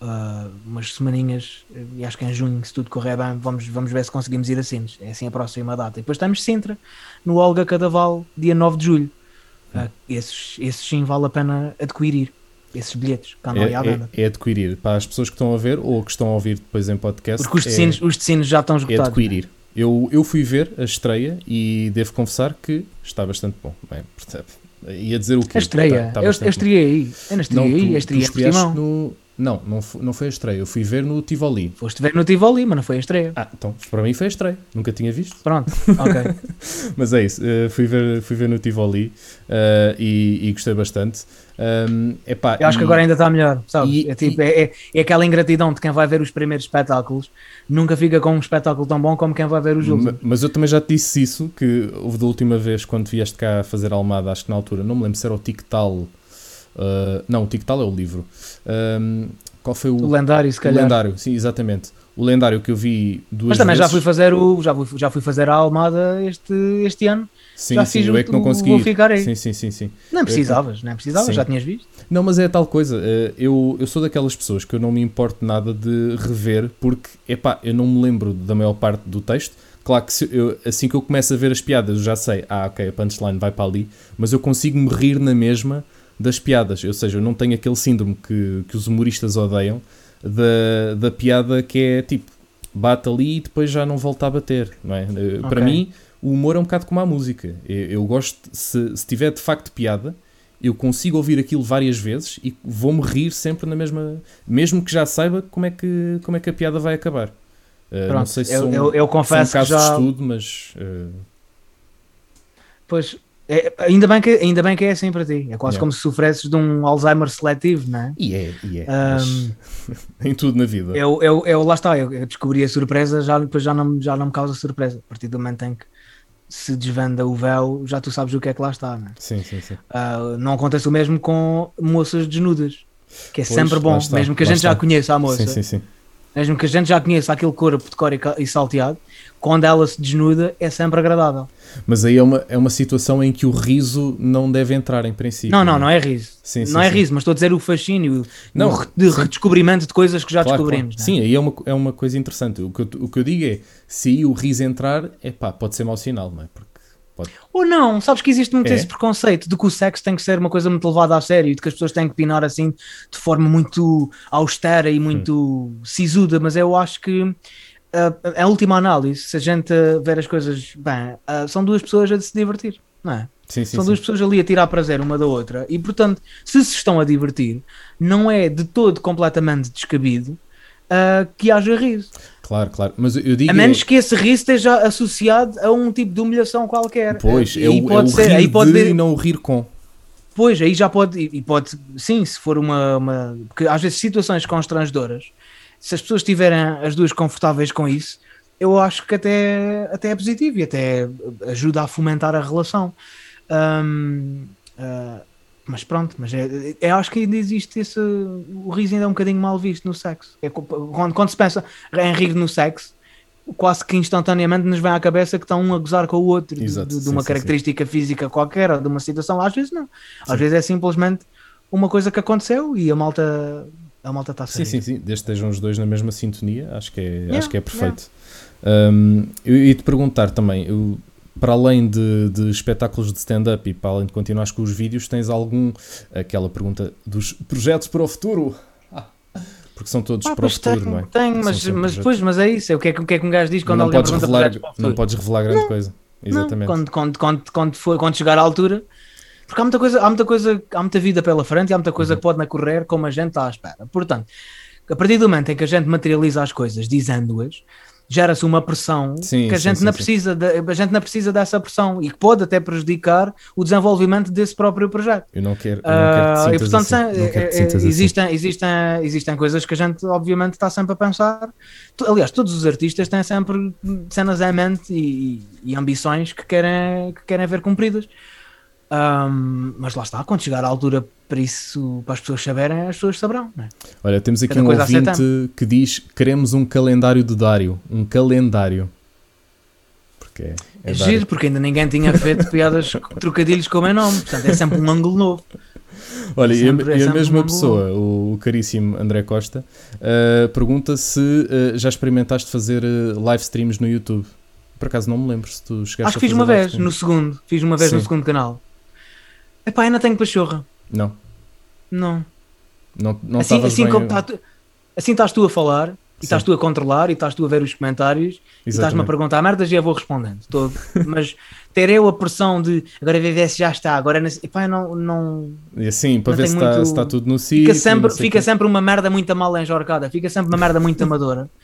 Uh, umas semaninhas, e acho que em junho, se tudo correr bem, vamos, vamos ver se conseguimos ir a Sines. É assim a próxima data. E depois estamos Sintra, no Olga Cadaval, dia 9 de julho. Uh, esses, esses sim vale a pena adquirir. Esses bilhetes, cá é, é, é adquirir para as pessoas que estão a ver ou que estão a ouvir depois em podcast. Porque os tecinos, é, os tecinos já estão esgotados. É adquirir. Eu, eu fui ver a estreia e devo confessar que está bastante bom. Bem, portanto, ia dizer o quê? A estreia, está, está eu, eu estreiei aí. Eu não estreiei aí, a estreia no, não, não, não foi a estreia. Eu fui ver no Tivoli. Foste ver no Tivoli, mas não foi a estreia. Ah, então para mim foi a estreia. Nunca tinha visto. Pronto, ok. mas é isso. Uh, fui, ver, fui ver no Tivoli uh, e, e, gostei bastante. Um, epá, Eu acho e, que agora ainda está melhor, sabes? E, é, tipo, é, é, é, aquela ingratidão de quem vai ver os primeiros espetáculos. Nunca fica com um espetáculo tão bom como quem vai ver os últimos. Mas eu também já te disse isso, que houve da última vez quando vieste cá fazer Almada, acho que na altura, não me lembro se era o Tic-Tal Uh, não, o Tic-Tal é o livro. Um, qual foi o, o lendário, se calhar. O lendário, sim, exatamente. O lendário que eu vi duas Mas também vezes. já fui fazer o já fui, já fui fazer a Almada este, este ano. Sim, já sim, fiz eu é que não consegui. Vou ficar aí. Sim, sim, sim, sim. Não precisavas, não precisavas, já tinhas visto. Não, mas é tal coisa. Eh, eu, eu sou daquelas pessoas que eu não me importo nada de rever porque, epá, eu não me lembro da maior parte do texto. Claro que eu, assim que eu começo a ver as piadas, eu já sei, ah, ok, a punchline vai para ali, mas eu consigo me rir na mesma das piadas. Ou seja, eu não tenho aquele síndrome que, que os humoristas odeiam da, da piada que é tipo, bate ali e depois já não volta a bater. Não é? Eh, okay. Para mim, o humor é um bocado como a música. Eu, eu gosto, se, se tiver de facto piada, eu consigo ouvir aquilo várias vezes e vou-me rir sempre na mesma. Mesmo que já saiba como é que, como é que a piada vai acabar. Uh, Pronto, não sei se eu, sou, eu, eu confesso um caso já... de estudo, mas. Uh... Pois, é, ainda, bem que, ainda bem que é assim para ti. É quase yeah. como se sofresses de um Alzheimer seletivo, não é? E é, e é. Em tudo na vida. Eu, eu, eu, lá está, eu, descobri a surpresa, já, depois já não, já não me causa surpresa. A partir do momento em que se desvenda o véu, já tu sabes o que é que lá está, não é? Sim, sim, sim. Uh, não acontece o mesmo com moças desnudas, que é pois, sempre bom, mesmo que a gente está. já conheça a moça. Sim, sim, sim. Mesmo que a gente já conheça aquele corpo de cor e salteado, quando ela se desnuda é sempre agradável. Mas aí é uma, é uma situação em que o riso não deve entrar em princípio. Não, não, não é riso. Sim, sim, não é riso, mas estou a dizer o fascínio, não, o de redescobrimento de coisas que já claro, descobrimos. Claro. Sim, aí é uma, é uma coisa interessante. O que, eu, o que eu digo é, se aí o riso entrar, é pá, pode ser mau sinal, não é? Porque Pode. Ou não, sabes que existe muito é. esse preconceito de que o sexo tem que ser uma coisa muito levada a sério e de que as pessoas têm que pinar assim de forma muito austera e muito hum. sisuda, mas eu acho que uh, a última análise, se a gente ver as coisas bem, uh, são duas pessoas a se divertir, não é? Sim, sim, são duas sim. pessoas ali a tirar prazer uma da outra e, portanto, se se estão a divertir, não é de todo completamente descabido uh, que haja riso. Claro, claro. Mas eu digo a menos é... que esse riso esteja associado a um tipo de humilhação qualquer. Pois, é o, pode é o ser, rir aí pode de e não o rir com. Pois, aí já pode, e pode, sim, se for uma, uma. Porque às vezes situações constrangedoras se as pessoas estiverem as duas confortáveis com isso, eu acho que até, até é positivo e até ajuda a fomentar a relação. Um, uh, mas pronto, mas é, é, acho que ainda existe esse. O riso ainda é um bocadinho mal visto no sexo. É, quando, quando se pensa em rir no sexo, quase que instantaneamente nos vem à cabeça que estão um a gozar com o outro Exato, de, de sim, uma sim, característica sim. física qualquer ou de uma situação. Às vezes não. Às vezes é simplesmente uma coisa que aconteceu e a malta a malta está a Sim, sim, sim. Desde que estejam os dois na mesma sintonia, acho que é, yeah, acho que é perfeito. Yeah. Um, ia te perguntar também, eu, para além de, de espetáculos de stand-up e para além de continuar com os vídeos, tens algum. aquela pergunta dos projetos para o futuro? Porque são todos ah, para o futuro, tenho, não é? Tenho, mas, mas depois, mas é isso, é o que é, o que, é que um gajo diz quando não alguém podes revelar, Não podes revelar grande não, coisa. Exatamente. Não, quando, quando, quando, quando, for, quando chegar à altura, porque há muita coisa, há muita coisa, há muita vida pela frente e há muita coisa uhum. que pode não correr como a gente está à espera. Portanto, a partir do momento em que a gente materializa as coisas dizendo-as, gera-se uma pressão sim, que a gente, sim, não sim, precisa de, a gente não precisa dessa pressão e que pode até prejudicar o desenvolvimento desse próprio projeto. Eu não quero, eu não quero uh, e portanto assim. é, é, existem, assim. existem, existem coisas que a gente obviamente está sempre a pensar. Aliás, todos os artistas têm sempre cenas em mente e, e ambições que querem, que querem ver cumpridas. Um, mas lá está, quando chegar à altura para isso, para as pessoas saberem, as pessoas saberão. É? Olha, temos aqui Cada um ouvinte que diz: queremos um calendário de Dário. Um calendário. Porque é, é, é giro, porque ainda ninguém tinha feito piadas, trocadilhos com o meu nome, portanto é sempre um ângulo novo. Olha, é sempre, e a, é a mesma um pessoa, o, o, caríssimo André Costa, uh, pergunta se uh, já experimentaste fazer uh, live streams no YouTube. Por acaso não me lembro se tu chegaste Acho que fiz uma vez, no segundo. Fiz uma vez Sim. no segundo canal. Epá, ainda tenho pachorra. Não. Não. Não, não assim, assim, como tá, assim estás tu a falar e estás tu a controlar e estás tu a ver os comentários Exatamente. e estás-me a perguntar merdas e eu vou respondendo. Tô, mas ter eu a pressão de agora ver se já está, agora epá, não, não. E assim, para ver se, muito... está, se está tudo no sítio. Fica, sempre, fica sempre uma merda muito mal enjorcada, fica sempre uma merda muito amadora.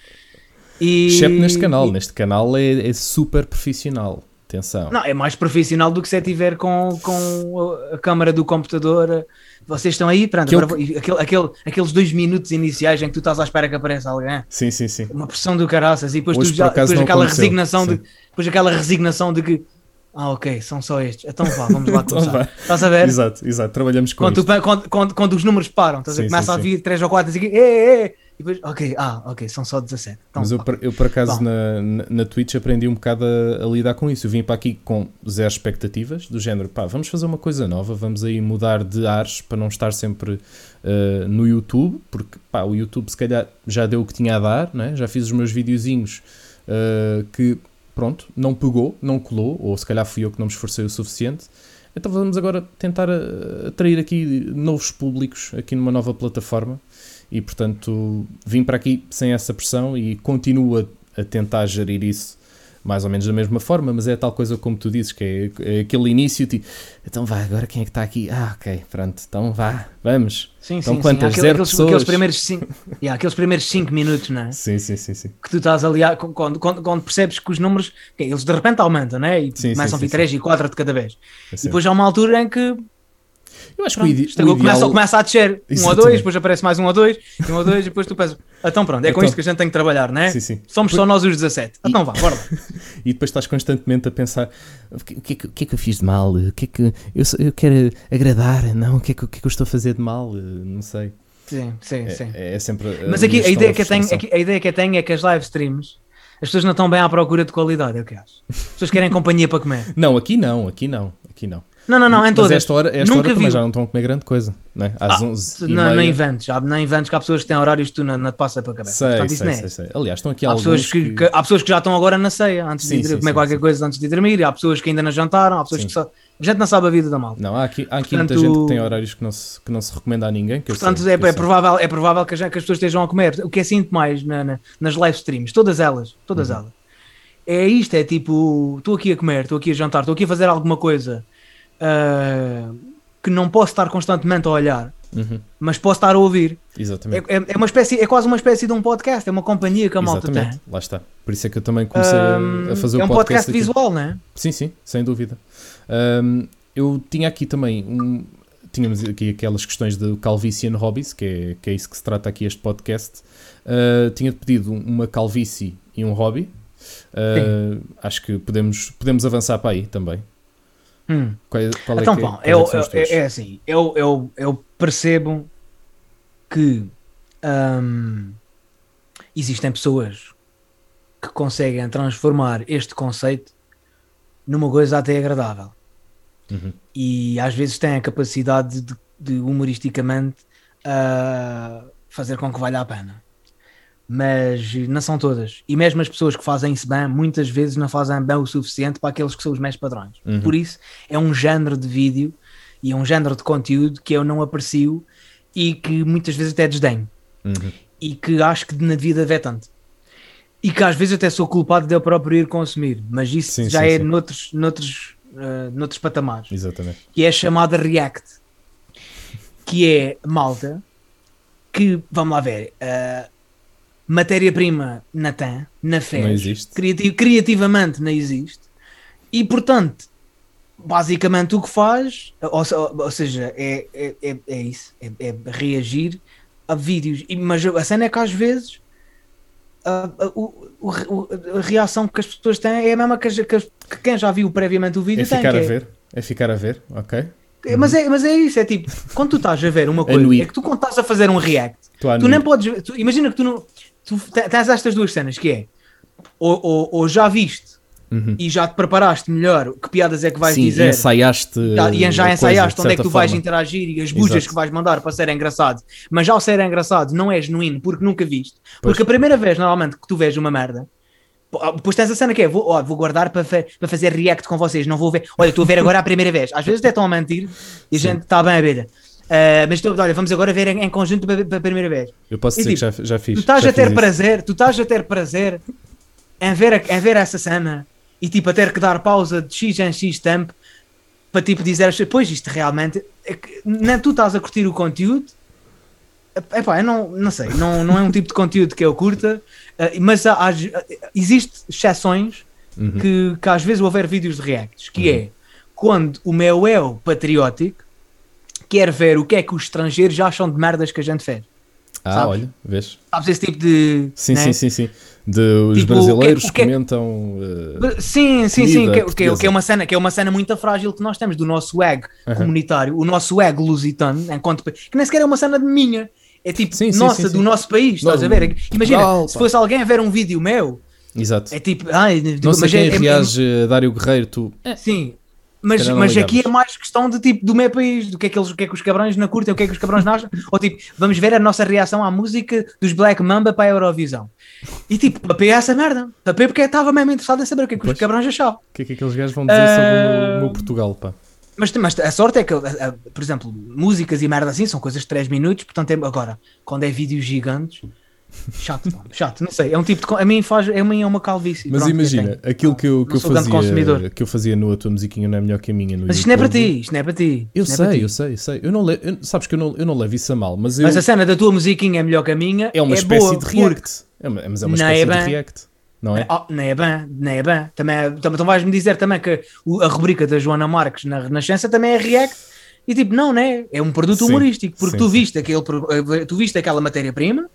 E... Exceto neste canal, neste canal é, é super profissional. Atenção. Não, é mais profissional do que se tiver com, com a câmara do computador. Vocês estão aí, pronto, agora, aquele, aquele, aqueles dois minutos iniciais em que tu estás à espera que apareça alguém. Sim, sim, sim. Uma pressão do caraças e depois, tu já, depois aquela resignação de depois aquela resignação de que ah, ok, são só estes. Então vá, vamos lá então começar. então estás a ver? Exato, exato. Trabalhamos com quando, tu, quando, quando, quando, os números param, estás sim, a começa sim, a vir 3 ou 4 e assim, e, e, e depois, ok, ah, ok, são só 17. Então, Mas eu, eu por acaso na, na, na, Twitch aprendi um bocado a, a, lidar com isso. Eu vim para aqui com zero expectativas, do género, pá, vamos fazer uma coisa nova, vamos aí mudar de ares para não estar sempre uh, no YouTube, porque pá, o YouTube se calhar já deu o que tinha a dar, né? já fiz os meus videozinhos uh, que, pronto, não pegou, não colou, ou se calhar fui eu que não me esforcei o suficiente. Então vamos agora tentar eh, atrair aqui novos públicos aqui numa nova plataforma e portanto vim para aqui sem essa pressão e continuo a, a, tentar gerir isso mais ou menos da mesma forma, mas é tal coisa como tu dizes, que é, é aquele início, então vá, agora quem é que está aqui? Ah, ok, pronto, então vá, vamos. Sim, então sim, quantas? sim. Aquele, aqueles, pessoas? Aqueles primeiros, cinco, yeah, aqueles primeiros cinco minutos, não é? Sim, sim, sim, sim. Que tu estás ali, quando, quando, quando, percebes que os números, eles de repente aumentam, né? E sim, começam a vir 3 e 4 de cada vez. É e depois há uma altura em que eu acho pronto, que o, ide o ideal... começa, começa a descer um ou dois, depois aparece mais um ou dois, um ou dois, e depois tu pensas, então pronto, é com então, isto que a gente tem que trabalhar, né? Sim, sim. Somos só nós os 17. E... Então vá, bora lá. e depois estás constantemente a pensar: o que, o que, o que é que eu fiz de mal? O que é que eu, eu quero agradar? Não, o que é que, o que, é que eu estou a fazer de mal? Não sei. Sim, sim, é, sim. É, é sempre. Mas aqui a ideia, que eu tenho, a ideia que eu tenho é que as live streams as pessoas não estão bem à procura de qualidade, é o que acho. As pessoas querem companhia para comer. Não, aqui não, aqui não, aqui não. Não, não, não, em todas. Mas esta hora, esta Nunca hora também já não estão a comer grande coisa, não é? Às ah, 11 não, não inventes, há, não inventes que há pessoas que têm horários que tu não, não te passa para a cabeça. Sei, Portanto, sei, sei, sei, Aliás, estão aqui há pessoas que, que... Há pessoas que já estão agora na ceia, antes sim, de sim, comer sim, qualquer coisa antes de dormir, há pessoas que ainda não jantaram, há pessoas que só... A gente não sabe a vida da malta. Não, há aqui, há aqui Portanto, muita gente que tem horários que não se, que não se recomenda a ninguém. Portanto, sei, é, é provável, é provável que, as, que as pessoas estejam a comer. O que é sinto mais na, na, nas live streams, todas elas, todas uhum. elas, é isto: é tipo, estou aqui a comer, estou aqui a jantar, estou aqui a fazer alguma coisa uh, que não posso estar constantemente a olhar, uhum. mas posso estar a ouvir. Exatamente. É, é, é, uma espécie, é quase uma espécie de um podcast, é uma companhia que a malta Exatamente. tem. Lá está. Por isso é que eu também comecei um, a fazer o podcast. É um podcast, visual, não é? Sim, sim, sem dúvida. Um, eu tinha aqui também um, tínhamos aqui aquelas questões de calvície and hobbies, que é, que é isso que se trata aqui este podcast. Uh, Tinha-te pedido uma calvície e um hobby. Uh, acho que podemos, podemos avançar para aí também. Hum. Qual, qual é então, que, bom, quais é eu, eu- é, é assim, eu, eu, eu percebo que hum, existem pessoas que conseguem transformar este conceito numa coisa até agradável Uhum. e às vezes têm a capacidade de, de humoristicamente ah, fazer com que valha a pena. Mas não são todas. E mesmo as pessoas que fazem isso bem, muitas vezes não fazem bem o suficiente para aqueles que são os mais padrões. Uhum. Por isso, é um género de vídeo e é um género de conteúdo que eu não aprecio e que muitas vezes até desdenho. Uhum. E que acho que devia de haver tanto. E que às vezes até sou culpado de eu próprio ir consumir. Mas isso Sim, já sim, é sim. Noutros, noutros, ah, noutros patamares Exatamente. que é chamada React, que é malta que, vamos lá ver, uh, matéria-prima na fé, Não existe. criativamente não existe, e portanto, basicamente o que faz, ou, ou seja, é, é, é, é isso, é, é reagir a vídeos, E- mas a cena é que às vezes a, a- o- a reação que as pessoas têm é a mesma que, as- que as- que quem já viu previamente o vídeo É tem, ficar a é- ver. É ficar a ver, ok? é, Mas, é, mas é isso, é tipo, quando tu estás a ver uma coisa, Anuir. é que tu quando estás a fazer um react, a tu nem podes, ver- tu- imagina que tu não, tu te- tens estas duas cenas, que é, ou, ou- ou já viste Uhum. e já te preparaste melhor, que piadas é que vais Sim, dizer, ensaiaste. já- e a já coisa, ensaiaste de onde é que tu vais forma. interagir e as bujas Exato. que vais mandar para ser engraçado, mas já ao ser engraçado não é genuíno porque nunca viste, Pois. porque a primeira vez normalmente que tu vês uma merda, pô, depois tens a cena que é, vou, ó, vou guardar para, fa- para fazer react com vocês, não vou ver, olha, estou a ver agora a primeira vez, às vezes até estão a mentir e a gente está bem a ver. Ah, mas estou, olha, vamos agora ver em, em conjunto para para a primeira vez. Eu posso E dizer tipo, que já, já fiz. Tu estás já a ter fiz isso. prazer, tu estás a ter prazer em ver, a- em ver essa cena e tipo a ter que dar pausa de X em X tempo para tipo dizer, pois isto realmente é que nem tu estás a curtir o conteúdo. Epá, eu não, não sei, não, não é um tipo de conteúdo que eu curta, eh, mas há, há, existe exceções Uhum. que, que às vezes houver vídeos de reacts, que é quando o meu eu patriótico quer ver o que é que os estrangeiros já acham de merdas que a gente fez. Ah, sabes? olha, vês? Sabes esse tipo de. Sim, né? sim, sim, sim. De os Tipo, brasileiros o que é- que é- comentam. eh, Sim, sim, sim, que, que- que é uma cena, que é uma cena muito frágil que nós temos do nosso ego Aham. comunitário, o nosso ego lusitano, enquanto pa- que nem sequer é uma cena de minha, é tipo Sim, nossa, sim, sim. do nosso país, estás a ver? Imagina, se fosse alguém a ver um vídeo meu, Exato. é tipo, ai, não sei mas quem é, é- reage a Dário Guerreiro, tu. é- sim. Mas, mas aqui é mais questão de tipo do meu país, do que é que, eles, o que é que os cabrões não curtem, o que é que os cabrões acham, ou tipo, vamos ver a nossa reação à música dos Black Mamba para a Eurovisão. E tipo, papei essa merda, papei porque estava mesmo interessado em saber o que é que Pois. os cabrões achavam. O que é que aqueles gajos vão dizer sobre o Ah. meu, meu Portugal, pá? Mas, mas a sorte é que, por exemplo, músicas e merda assim são coisas de 3 minutos, portanto, é, agora, quando é vídeos gigantes, chato, pá, chato, não sei, é um tipo de. A mim faz, a mim é uma calvície. Mas pronto, imagina, tenho. aquilo que eu, que Não eu fazia. Que eu fazia no A Tua Musiquinha não é melhor que a minha. No Mas isto não é para ti, isto não é para ti. Eu não é sei, ti. eu sei, eu sei. Eu não le... eu- sabes que eu não, eu não levo isso a mal, mas eu. Mas a cena da tua musiquinha é melhor que a minha. é uma espécie boa, de react. É uma, mas é uma Não espécie é de react. Não é? Oh, não é bem, não é bem. Também, é- tam- então vais-me dizer também que a rubrica da Joana Marques na Renascença também é react. E tipo, não, não é? É um produto Sim, humorístico, porque sim, tu sim. viste, aquele, eh, tu viste aquela matéria-prima,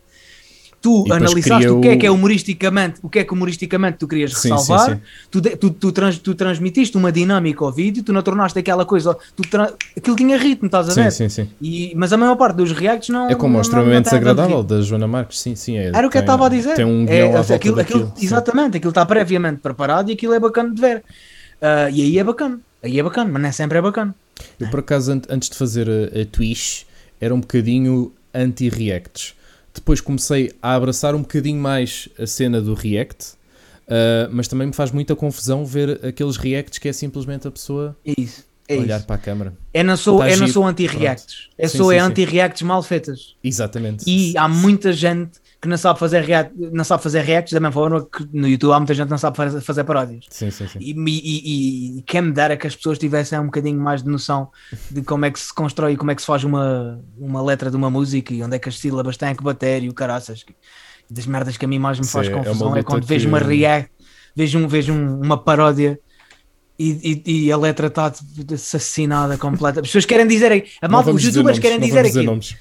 tu E analisaste o que é que é humoristicamente, o que é que humoristicamente tu querias Sim, ressalvar, sim, sim. Tu, tu, tu, trans- tu transmitiste uma dinâmica ao vídeo, tu não tornaste aquela coisa, tu aquilo tinha ritmo, estás a Sim, ver? sim, sim. E, mas a maior parte dos reacts não. É como não- o extremamente desagradável da Joana Marques. Sim, sim. É, Era o que eu tem- estava a dizer. Tem um É, à volta aquilo, aquilo- daquilo. sim. exatamente, aquilo está previamente preparado e aquilo é bacana de ver. Ah, e aí é bacana, aí é bacana, mas nem sempre é bacana. Eu, por acaso, an- antes de fazer a, a Twitch, era um bocadinho anti-reacts. Depois comecei a abraçar um bocadinho mais a cena do react, ah, mas também me faz muita confusão ver aqueles reacts que é simplesmente a pessoa É isso. É olhar isso. para a câmara. Eu não sou, eu não sou anti-reacts. Eu Sim, sou é anti-reacts mal feitas. Exatamente. E há muita gente que não sabe fazer, react, não sabe fazer reacts da mesma forma que no YouTube há muita gente que não sabe fazer, paródias. Sim, sim, sim. E, e, e, quem me dera que as pessoas tivessem um bocadinho mais de noção de como é que se constrói, como é que se faz uma, uma letra de uma música e onde é que as sílabas têm que bater e o caraças. Das merdas que a mim mais me faz é- é confusão é, luta quando vejo uma react, vejo, um, vejo um- uma paródia. E, e- e a letra está assassinada completa. As pessoas querem dizer. A malta, os youtubers nomes, querem dizer aquilo. nomes.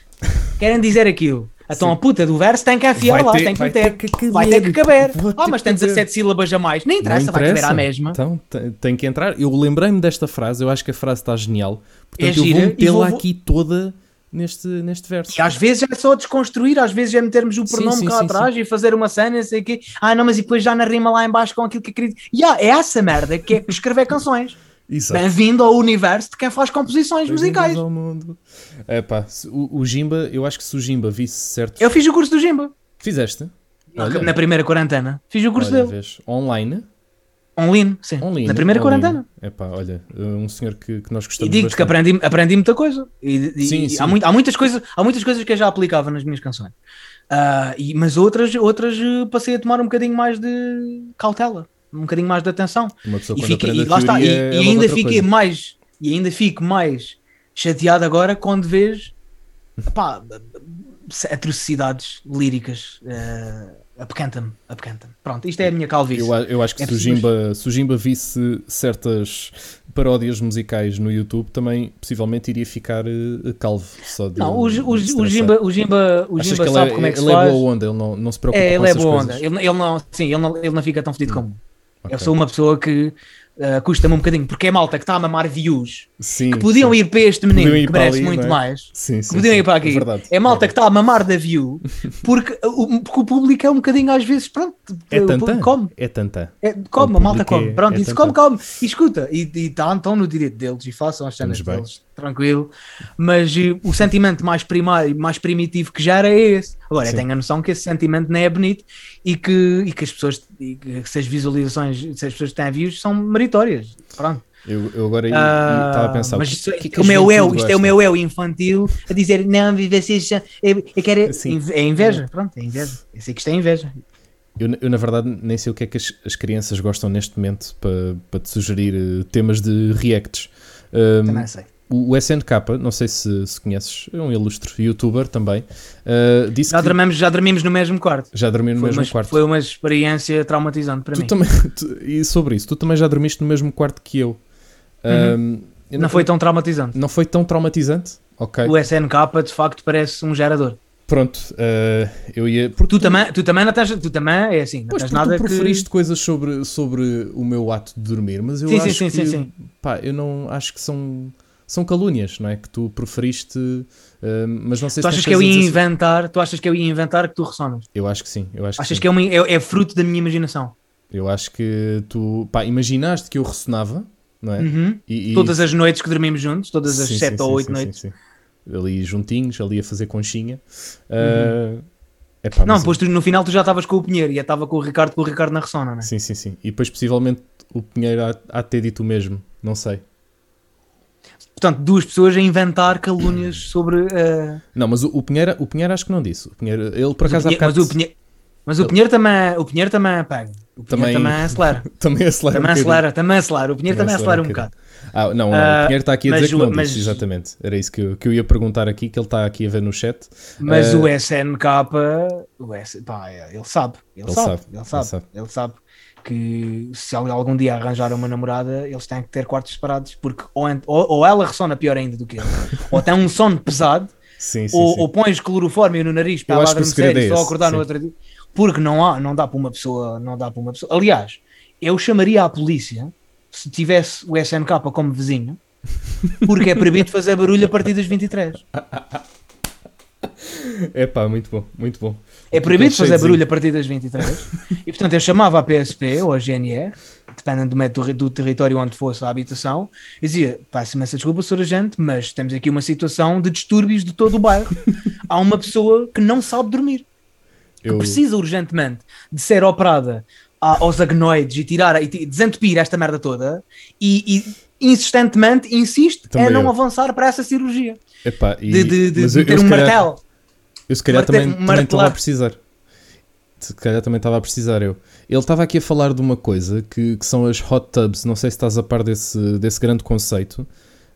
Querem dizer aquilo. Então a puta do verso tem que enfiar Vai lá, ter- tem que meter. ter vai ter que caber. Ah, mas que tem caber. 17 sílabas a mais. Nem interessa, Não vai caber interessa. à mesma. Então tem, que entrar. Eu lembrei-me desta frase, eu acho que a frase está genial. Portanto, É eu vou gira, metê-la vou- aqui toda neste, neste verso. E às vezes é só desconstruir, às vezes é metermos o Sim, pronome sim, cá sim, atrás e fazer uma cena, não sei o quê. Ah, não, mas e depois já na rima lá em baixo com aquilo que queria. Yeah, é essa merda que é escrever canções. Bem-vindo ao universo de quem faz composições musicais. Ao mundo. Epá, se- o, o Jimba, eu acho que se o Jimba visse certo. Eu fiz o curso do Jimba. Fizeste? Olha. Na primeira quarentena. Fiz o curso Olha, dele. vês, online? Online, sim. Online. Na primeira online. quarentena. Epá, olha, um senhor que, que nós E gostamos digo-te que aprendi, aprendi muita coisa. E, e- Sim, e sim. Há, muito- há muitas coisas, há muitas coisas que eu já aplicava nas minhas canções. Ah, e- mas outras, outras eh, passei a tomar um bocadinho mais de cautela, um bocadinho mais de atenção. E, e lá está, e, e é logo ainda fiquei coisa. mais e ainda fico mais chateado agora quando vejo pá, atrocidades líricas. Uh, apecanta-me, apecanta-me. Pronto, isto é a minha calvície. Eu, eu acho que É se, Jimba, se Jimba visse certas paródias musicais no YouTube, também possivelmente iria ficar eh, calvo. Só de, Não, o, o, o. Jimba, o Jimba, o Jimba ele sabe é, como é que se ele é faz. boa onda, ele não, não se preocupa É, com ele é boa coisas. onda. Ele, ele não, sim, ele não, ele não fica tão fedido como. Eu. Ok. Eu sou uma pessoa que uh, custa-me um bocadinho, porque é malta que está a mamar views, Sim, que podiam sim. ir para este menino, que merece ali, muito é? mais. Sim, sim, Podiam sim. ir para aqui. É, verdade. É malta verdade. que está a mamar da view, porque o, porque o público é um bocadinho às vezes, pronto, É tanta? come. É tanta. É, come, a malta come. é- Pronto, é isso come, come. E escuta, e estão no direito deles e façam as cenas deles, tranquilo. Mas eh, o sentimento mais primário, mais primitivo que gera é esse. Agora, eu Sim. tenho a noção que esse sentimento não é bonito e que, e que as pessoas, e que se as visualizações, se as pessoas têm views, são meritórias. Pronto. Eu, eu agora Ah, estava a pensar. mas o que- isto, o que é que o a meu eu, isto é o gosta? meu eu infantil a dizer não, vocês eu, eu quero Sim. inve- é inveja, pronto, é inveja. Eu sei que isto é inveja. Eu, eu, na verdade, nem sei o que é que as, as crianças gostam neste momento para, para te sugerir eh, temas de reacts. Um, Também sei. O, o SNK, não sei se, se conheces, é um ilustre youtuber também, uh, disse Já que dormimos, já dormimos no mesmo quarto. já dormiu no Foi mesmo uma, quarto. foi uma experiência traumatizante para Tu mim. também, tu- e sobre isso, tu também já dormiste no mesmo quarto que eu. Um, eu Não foi tão traumatizante. não foi tão traumatizante? Ok. O SNK de facto parece um gerador. Pronto, uh, eu ia. Porque Tu também, tu também não tu também é assim, não Pois, nada tu que. preferiste coisas sobre, sobre o meu ato de dormir, mas eu Sim, sim, acho sim, que, sim, sim. pá, eu não acho que são, são calúnias, não é? Que tu preferiste, uh, mas não sei Tu se achas que eu coisas ia inventar, tu achas que eu ia inventar que tu ressonas? Eu acho que sim, eu acho que Achas sim. que é, uma, é, é fruto da minha imaginação? Eu acho que tu, pá, imaginaste que eu ressonava, não é? Uhum. E, e- Todas as noites que dormimos juntos, todas as Sim, sete sim, ou sim, oito sim, noites. sim, sim. Ali juntinhos, ali a fazer conchinha. Uh, epá, Não, depois tu, no final tu já estavas com o Pinheiro e eu estava com o Ricardo, com o Ricardo na ressona, não é? Sim, sim, sim. E depois possivelmente o Pinheiro há, há de ter dito o mesmo, não sei. Portanto, duas pessoas a inventar calúnias sobre. eh, Não, mas o, o, Pinheiro, o Pinheiro acho que não disse. O Pinheiro, ele por acaso Pinheiro, mas bocado o Pinheiro, mas o Pinheiro também, o Pinheiro também pega. O Pinheiro Também- também, acelera. também acelera. um Também bocadinho. acelera, também acelera. O Pinheiro também, acelera um bocado. Ah, não, não, o Ah, Pinheiro está aqui a dizer que o- não mas- disse, exatamente. Era isso que eu, que eu ia perguntar aqui, que ele está aqui a ver no chat. Mas Eh, o SNK, o S, pá, ele sabe, ele, Ele sabe, sabe, ele ele sabe, sabe. ele sabe que se algum dia arranjar uma namorada, eles têm que ter quartos separados, porque ou, ou, ou ela ressona pior ainda do que ele, ou tem um sono pesado, Sim, sim, ou, sim. ou pões clorofórmio no nariz para ela adormecer e é só acordar no sim. outro dia, porque não há, não dá para uma pessoa, não dá para uma pessoa. Aliás, eu chamaria a polícia se tivesse o SNK como vizinho, porque é proibido fazer barulho a partir das 23. É pá, muito bom, muito bom. É proibido Cheio fazer de barulho a partir das 23. e portanto eu chamava a PSP ou a GNR, dependendo do, do território onde fosse a habitação, e dizia: peço imensa desculpa, senhor agente, mas temos aqui uma situação de distúrbios de todo o bairro. Há uma pessoa que não sabe dormir, que Eu, precisa urgentemente de ser operada a- aos agnoides e tirar e desentupir esta merda toda e, e insistentemente insiste Também em não eu. avançar para essa cirurgia epá, e, de, de, de eu- ter um calhar- martelo. Eu se calhar Marte- também, também estava a precisar. Se calhar também estava a precisar eu. Ele estava aqui a falar de uma coisa que, que são as hot tubs. Não sei se estás a par desse, desse grande conceito,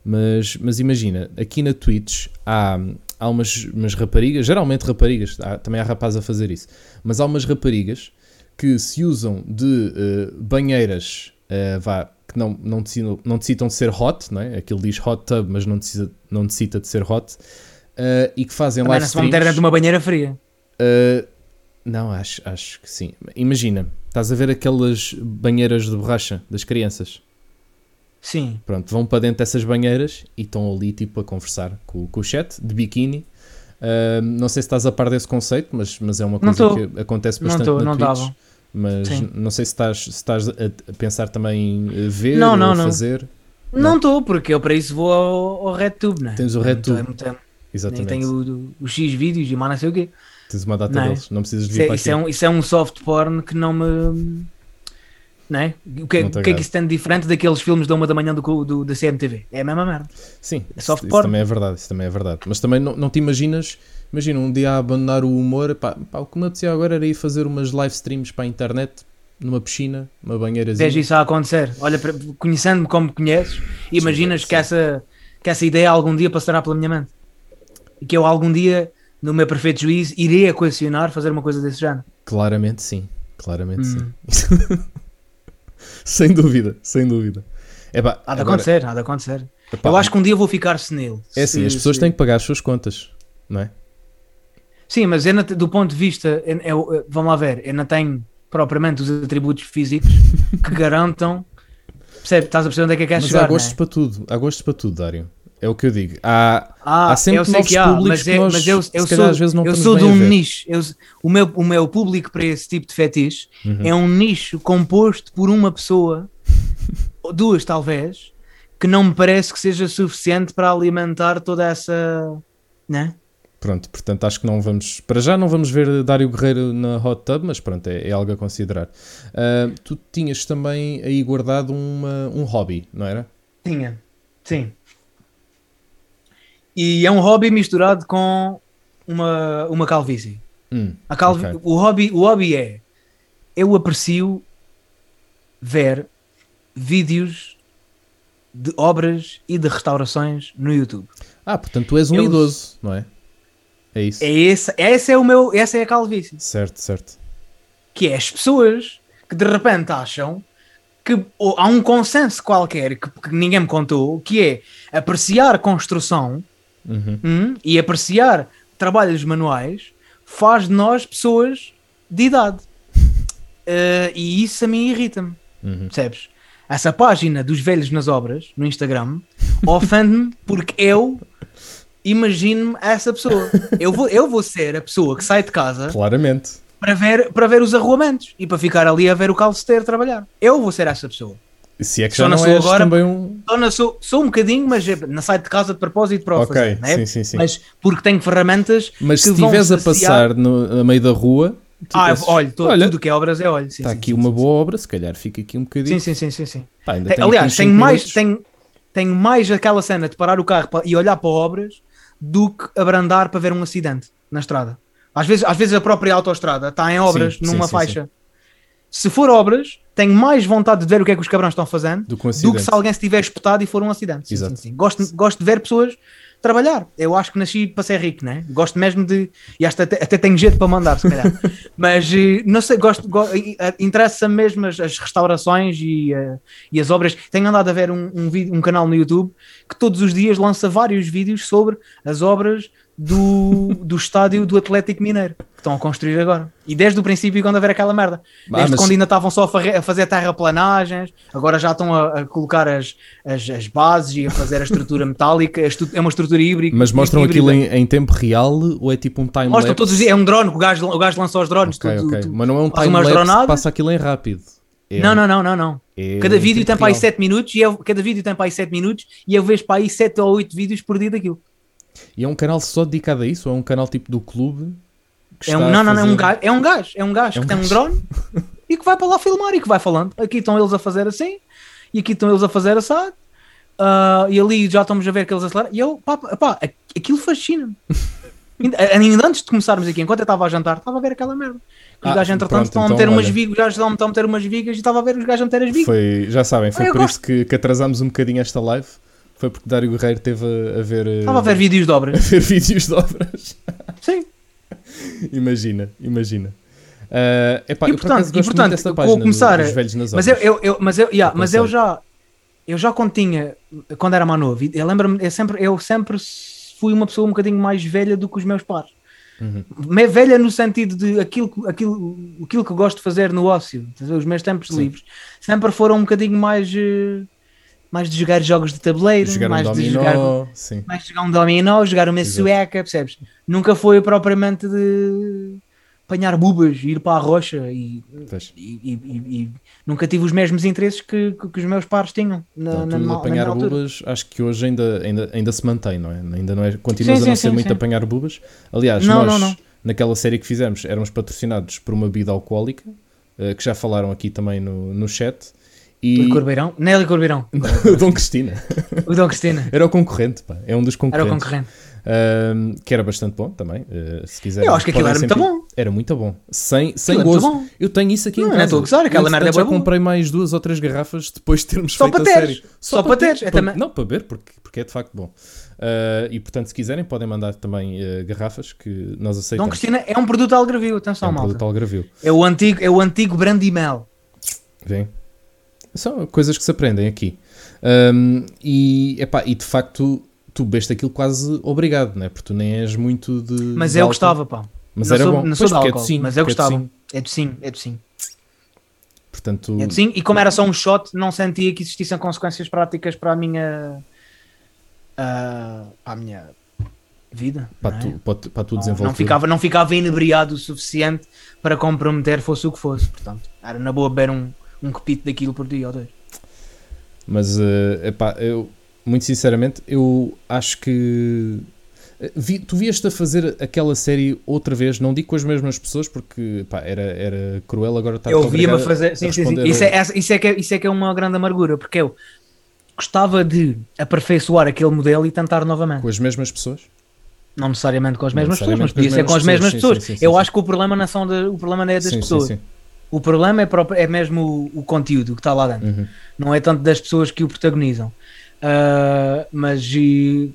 mas, mas imagina, aqui na Twitch há, há umas, umas raparigas, geralmente raparigas, há- também há rapazes a fazer isso, mas há umas raparigas que se usam de eh, banheiras eh, vá, que não, não, necessitam, não necessitam de ser hot, não é? Aquilo diz hot tub, mas não necessita, não necessita de ser hot. Eh, e que fazem Também live não se vão meter dentro de uma banheira fria. Uh, não, acho, acho que sim. Imagina, estás a ver aquelas banheiras de borracha das crianças. Sim. Pronto, vão para dentro dessas banheiras e estão ali tipo a conversar com, com o chat de biquíni. Uh, não sei se estás a par desse conceito, mas, mas é uma coisa que acontece bastante Não tô, na não Twitch. tava. Mas Sim. não sei se estás, se estás a pensar também em ver Não, ou não, a não. fazer. Não estou, porque eu para isso vou ao, ao RedTube, né? Tens o É muito- RedTube. é muito- Exatamente. tenho o- os X vídeos e mais não sei o quê. Tens uma data Não é? deles, não precisas de Isso vir é, para isso, é um, isso é um soft porn que não me. Não é? O que, Não o que é que isso tem de diferente daqueles filmes da uma da manhã do, do, da CMTV? É a mesma merda. Sim, É isso, soft isso porn. também é verdade, isso também é verdade. Mas também não, não te imaginas, imagina um dia a abandonar o humor, pá, pá, o que me apetecia agora era ir fazer umas live streams para a internet, numa piscina, uma banheirazinha. Vejo isso a acontecer. Olha, conhecendo-me como me conheces, imaginas sim. que essa, que essa ideia algum dia passará pela minha mente. E que eu algum dia, no meu perfeito juízo, irei equacionar fazer uma coisa desse género. Claramente sim, claramente Hum. sim. sem dúvida, sem dúvida. É pá, Há de agora- acontecer, há de acontecer. epá, eu acho que um dia vou ficar senil. É assim, Se- as pessoas se- têm que pagar as suas contas, não é? Sim, mas eu do ponto de vista, eu- eu- vamos lá ver, eu não tenho propriamente os atributos físicos que garantam. Percebe? Estás a perceber onde é que queres Mas chegar? há gostos é? para tudo, há gostos para tudo, Dário. É o que eu digo. Há, Ah, há sempre eu sei que há, públicos mas, é, nós, mas eu, eu calhar, sou, às vezes não eu sou de um nicho. Eu- o, meu, o meu público para esse tipo de fetiche Uhum. é um nicho composto por uma pessoa, ou duas talvez, que não me parece que seja suficiente para alimentar toda essa. Né? Pronto, portanto acho que não vamos. Para já não vamos ver Dário Guerreiro na Hot Tub, mas pronto, é, é algo a considerar. Ah, tu tinhas também aí guardado uma, um hobby, não era? Tinha, sim. E é um hobby misturado com uma, uma calvície. Hum, A calvi ok. o, hobby, o hobby é eu aprecio ver vídeos de obras e de restaurações no YouTube. Ah, portanto tu és um Eu- idoso, não é? É isso. É esse, esse é o meu, essa é a calvície. Certo, certo. Que é as pessoas que de repente acham que há um consenso qualquer que, que ninguém me contou, que é apreciar construção Uhum. hum, e apreciar trabalhos manuais faz de nós pessoas de idade. Eh, e isso a mim irrita-me, Uhum. percebes? Essa página dos velhos nas obras no Instagram ofende-me porque eu imagino-me essa pessoa. Eu vou, eu vou ser a pessoa que sai de casa Claramente. para ver, para ver os arruamentos e para ficar ali a ver o calceteiro trabalhar. Eu vou ser essa pessoa. Se é que Só já não és agora- também um. Só sou, sou um bocadinho, mas é- não saio de casa de propósito para o Ok, fazer, não é? sim, sim, sim. Mas porque tenho ferramentas Mas que se vão estiveres a passar no, a meio da rua, tu Ah, pensas, olha, to- olha, tudo que é obras é olho. Sim, está sim, aqui sim, uma sim, boa obra, se calhar fica aqui um bocadinho. Sim, sim, sim, sim. sim. Pá, ainda Tem- tenho aliás, tenho mais, tenho, tenho mais aquela cena de parar o carro e olhar para obras do que abrandar para ver um acidente na estrada. Às vezes, às vezes a própria autoestrada está em obras Sim, numa sim, sim, faixa. Se for obras, tenho mais vontade de ver o que é que os cabrões estão fazendo Do que um do que se alguém se tiver espetado e for um acidente. Sim, sim, sim. Gosto, gosto de ver pessoas trabalhar. Eu acho que nasci para ser rico, né? Gosto mesmo de. E até, até tenho jeito para mandar, se calhar. Mas eh, não sei, gosto. go- eh, eh, Interessa-me mesmo as, as restaurações e, eh, e as obras. Tenho andado a ver um, um, vídeo- um canal no YouTube que todos os dias lança vários vídeos sobre as obras do, do estádio do Atlético Mineiro que estão a construir agora. E desde o princípio, quando a ver aquela merda. Ah, Desde mas- quando ainda estavam só a, a fazer terraplanagens, agora já estão a, a colocar as, as, as bases e a fazer a estrutura metálica. a É uma estrutura híbrida. Mas mostram híbrida. aquilo em, em tempo real ou é tipo um time Mostram lapse? todos os dias. É um drone, o gajo, o gajo lançou os drones. Ok, tudo- ok. tudo- Mas não é um time lapse passa aquilo em rápido. É Não, não, não, não, não. é Cada vídeo tempo tem para aí real. 7 minutos e eu, cada vídeo tem para aí 7 minutos e eu vejo para aí 7 ou 8 vídeos por dia daquilo. E é um canal só dedicado a isso? Ou é um canal tipo do clube? É um, não, não, não, é um fazer- gajo, é um gajo, é um gajo É um que tem um gajo. drone e que vai para lá filmar e que vai falando. Aqui estão eles a fazer assim e aqui estão eles a fazer assado. ah, e ali já estamos a ver que eles aceleram. E eu, pá, pá, aquilo fascina-me. ainda, antes de começarmos aqui, enquanto eu estava a jantar, estava a ver aquela merda. Os Ah, gajos, entretanto, estão a então, meter umas olha. vigas, os gajos estão a meter umas vigas e estava a ver os gajos a meter as vigas. Foi, já sabem, foi Ah, por gosto. isso que, que atrasámos um bocadinho esta live. Foi porque Dário Guerreiro teve a, a ver, eh, Estava a ver vídeos de a obras. ver vídeos de obras. Sim. imagina, imagina. Ah, epá, E eu por portanto- acaso e portanto, vou página começar dos a- Mas eu, eu, eu- mas eu, yeah, mas eu já eu já quando tinha quando era mais novo, eu lembro-me, eu sempre, eu sempre fui uma pessoa um bocadinho mais velha do que os meus pares. Uhum. Velha no sentido de aquilo, que- aquilo, aquilo que eu gosto de fazer no ócio, a os meus tempos Sim. livres, sempre foram um bocadinho mais, eh, mais de jogar jogos de tabuleiro, Jogar um mais de jogar dominó, mais de jogar um dominó, jogar uma Exato. sueca, percebes? Nunca foi propriamente de apanhar bubas, ir para a rocha e, e- e- e- nunca tive os mesmos interesses que, que, que os meus pares tinham na, Então, na, na, apanhar na bubas, acho que hoje ainda, ainda, ainda se mantém, não é? Ainda não é? Continuas Sim, a não sim, ser sim, muito apanhar bubas. Aliás, Não, nós, não, não. naquela série que fizemos, éramos patrocinados por uma bebida alcoólica, eh, que já falaram aqui também no, no chat. E Licor Beirão? Nelly Corbeirão. o Dom Cristina O Dom Cristina. era o concorrente, pá. é um dos Era o concorrentes. concorrente. Ahm, que era bastante bom também. eh, se quiser, Eu acho que aquilo era muito bom. Era muito bom. Sem, sem Aquilo é gozo. Eu tenho isso aqui Não, em não casa. estou a gozar, aquela merda é já comprei mais duas ou três garrafas depois de termos Só feito para a série. Só para teres. É Para- também- Não, para beber, porque, porque é de facto bom. Ah, e portanto, se quiserem, podem mandar também eh, garrafas que nós Dom aceitamos. Cristina é um produto algarvio, é atenção, um malta. produto algarvio. É o antigo, é o antigo Brandimel. Vem. São coisas que se aprendem aqui. Ahm, e, epá, e de facto, tu bebeste aquilo quase obrigado, não é? Porque tu nem és muito de. Mas de eu álcool. gostava, pá. Mas não era sou, bom. Não Pois, sou de porque é álcool, docinho, mas eu é gostava. É docinho, é docinho. Portanto, É docinho. E como era só um shot, não sentia que existissem consequências práticas para a minha. ah, para a minha vida. para, não é? tu, para, para tu desenvolver. não, ficava, não ficava inebriado o suficiente para comprometer, fosse o que fosse. Portanto, era na boa beber um, um copito daquilo por dia ou dois. Mas, eh, epá, eu, muito sinceramente, eu acho que. eh, vi- tu vieste a fazer aquela série outra vez, não digo com as mesmas pessoas, porque pá, era, era cruel agora estar eu via-me a fazer. Sim, sim, sim. Isso, é, isso, é que é, isso é que é uma grande amargura, porque eu gostava de aperfeiçoar aquele modelo e tentar novamente. com as mesmas pessoas. Não necessariamente com as mesmas pessoas, mas podia ser com as mesmas pessoas. sim, sim, sim, eu sim. acho que o problema não, são de, o problema não é das Sim, sim, pessoas. O problema é, próprio- é mesmo o, o conteúdo que está lá dentro. Uhum. Não é tanto das pessoas que o protagonizam. Ah, mas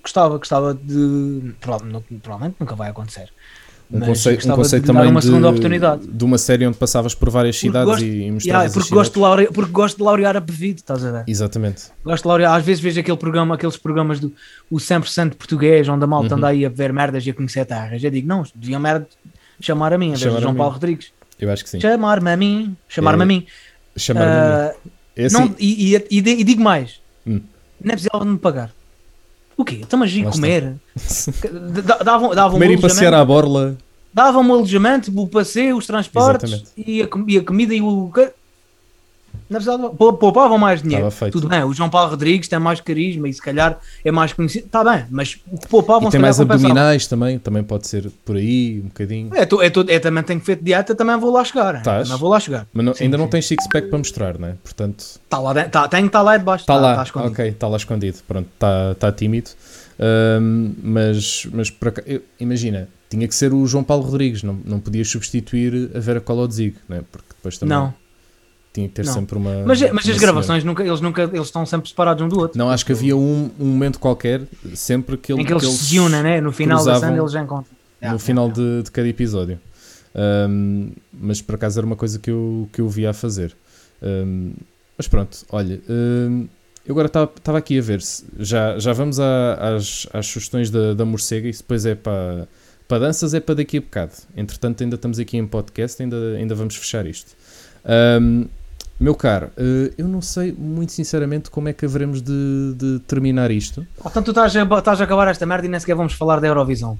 gostava, gostava de. Provavelmente nunca vai acontecer. Um conceito, um conceito de também uma de, de uma série onde passavas por várias Porque cidades gosto- e, e Yeah, mostravas porque, as gosto laurear, porque gosto de laurear a Bevido, estás a ver? Exatamente. Gosto de laurear, às vezes vejo aquele programa, aqueles programas do o 100% português, onde a malta Uhum. anda aí a ver merdas e a conhecer terras. Eu digo, não, deviam merda chamar a mim, Chamar a João mim. Paulo Rodrigues. Eu acho que sim. Chamar-me a mim, chamar-me É, a mim. Chamar-me a Ah, mim. É assim, não, e, e- e di- digo mais, Hum. não é precisava de me pagar. O quê? Estamos a ir comer. Davam, davam comer e passear à borla. Davam-me o alojamento, o passeio, os transportes e a, e a comida e o. Não precisava, pou- poupavam mais dinheiro. Tudo bem, o João Paulo Rodrigues tem mais carisma e se calhar é mais conhecido. Está bem, mas o que poupavam E tem mais abdominais também, também pode ser por aí, um bocadinho. É, tu, é, tu, é, também tenho feito dieta, também vou lá chegar. Estás? Também vou lá chegar. Mas não- Sim, ainda não sim. tens six-pack para mostrar, não é? Portanto, Está lá, tá, tem que estar lá debaixo. está tá- lá. tá escondido. ok, está lá escondido. Pronto, está tá tímido. Ahm, mas, mas por aca- eu- imagina, tinha que ser o João Paulo Rodrigues, não, não podias substituir a Vera Colodzig, não é? Porque depois também Não, tinha que ter não. sempre uma. mas, mas uma as gravações, nunca, eles, nunca, eles estão sempre separados um do outro. Não, acho que havia um, um momento qualquer, sempre que, ele, em que eles que se unem, né? No final da cena eles já encontram. no Yeah, final yeah, yeah. De, de cada episódio. Ahm, mas por acaso era uma coisa que eu, que eu via a fazer. Ahm, mas pronto, olha, ahm, eu agora estava aqui a ver se já, já vamos à- às, às sugestões da, da morcega e se depois é para, para danças é para daqui a bocado. Entretanto, ainda estamos aqui em podcast, ainda, ainda vamos fechar isto. Ahm, meu caro, eh, eu não sei muito sinceramente como é que haveremos de, de terminar isto. Portanto, tu estás a, estás a acabar esta merda e nem sequer vamos falar da Eurovisão.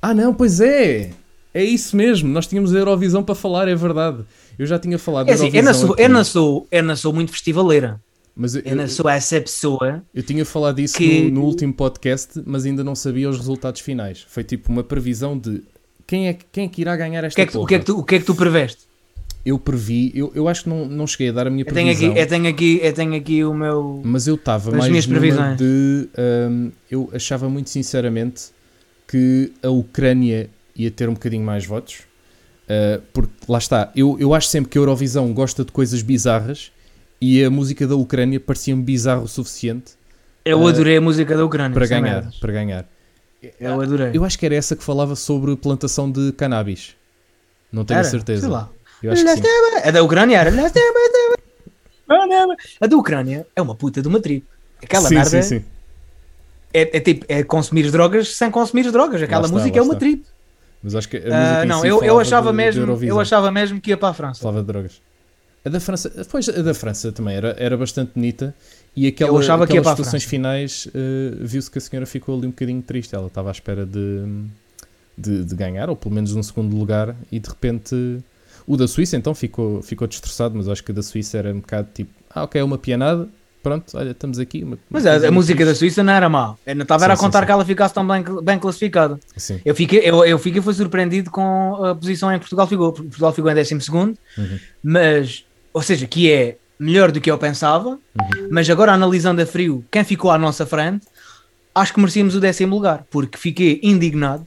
Ah, não, pois é! É isso mesmo, nós tínhamos a Eurovisão para falar, é verdade. Eu já tinha falado É da assim, eu não, Eurovisão. sou, eu, não sou, eu não sou muito festivaleira. mas eu, Eu não sou essa pessoa. eu tinha falado disso que- no, no último podcast, mas ainda não sabia os resultados finais. Foi tipo uma previsão de quem é, que- quem é que irá ganhar O esta que é que, o que, é que, tu, o que, é que tu preveste? Eu previ, eu, eu acho que não, não cheguei a dar a minha Eu tenho, previsão. aqui, eu, tenho aqui, eu tenho aqui o meu. Mas eu estava mais minhas previsões. de. hum, eu achava muito sinceramente que a Ucrânia ia ter um bocadinho mais votos. Uh, porque lá está, eu, eu acho sempre que a Eurovisão gosta de coisas bizarras e a música da Ucrânia parecia-me bizarro o suficiente Eu Uh, adorei a música da Ucrânia. para ganhar, para ganhar. Eu adorei. Eu acho que era essa que falava sobre plantação de cannabis. Não tenho Era? certeza. Sei lá. Eu acho que. A da Ucrânia era. A da Ucrânia é uma puta de uma trip. Aquela sim, merda sim, sim. É, é tipo é consumir drogas sem consumir drogas. Aquela está, música é uma trip. Mas acho que a música em não, si eu, eu achava de- de mesmo, Eurovisão. eu achava mesmo que ia para a França. Falava de drogas. A da França, pois, a da França também era, era bastante bonita e aquela, Eu achava que aquelas a situações finais eh, viu-se que a senhora ficou ali um bocadinho triste. Ela estava à espera de, de, de ganhar, ou pelo menos um segundo lugar, e de repente o da Suíça então ficou, ficou destroçado, mas acho que a da Suíça era um bocado tipo, ah ok, é uma pianada, pronto, olha, estamos aqui. uma- Mas a, a música da fixe. Suíça não era má. Eu não estava a contar sim. que ela ficasse tão bem, bem classificada. Sim, Eu fiquei, eu, eu fiquei foi surpreendido com a posição em que Portugal ficou. porque Portugal ficou em 12 segundo, Uhum. mas, ou seja, que é melhor do que eu pensava, Uhum. mas agora analisando a frio quem ficou à nossa frente, acho que merecíamos o décimo lugar, porque fiquei indignado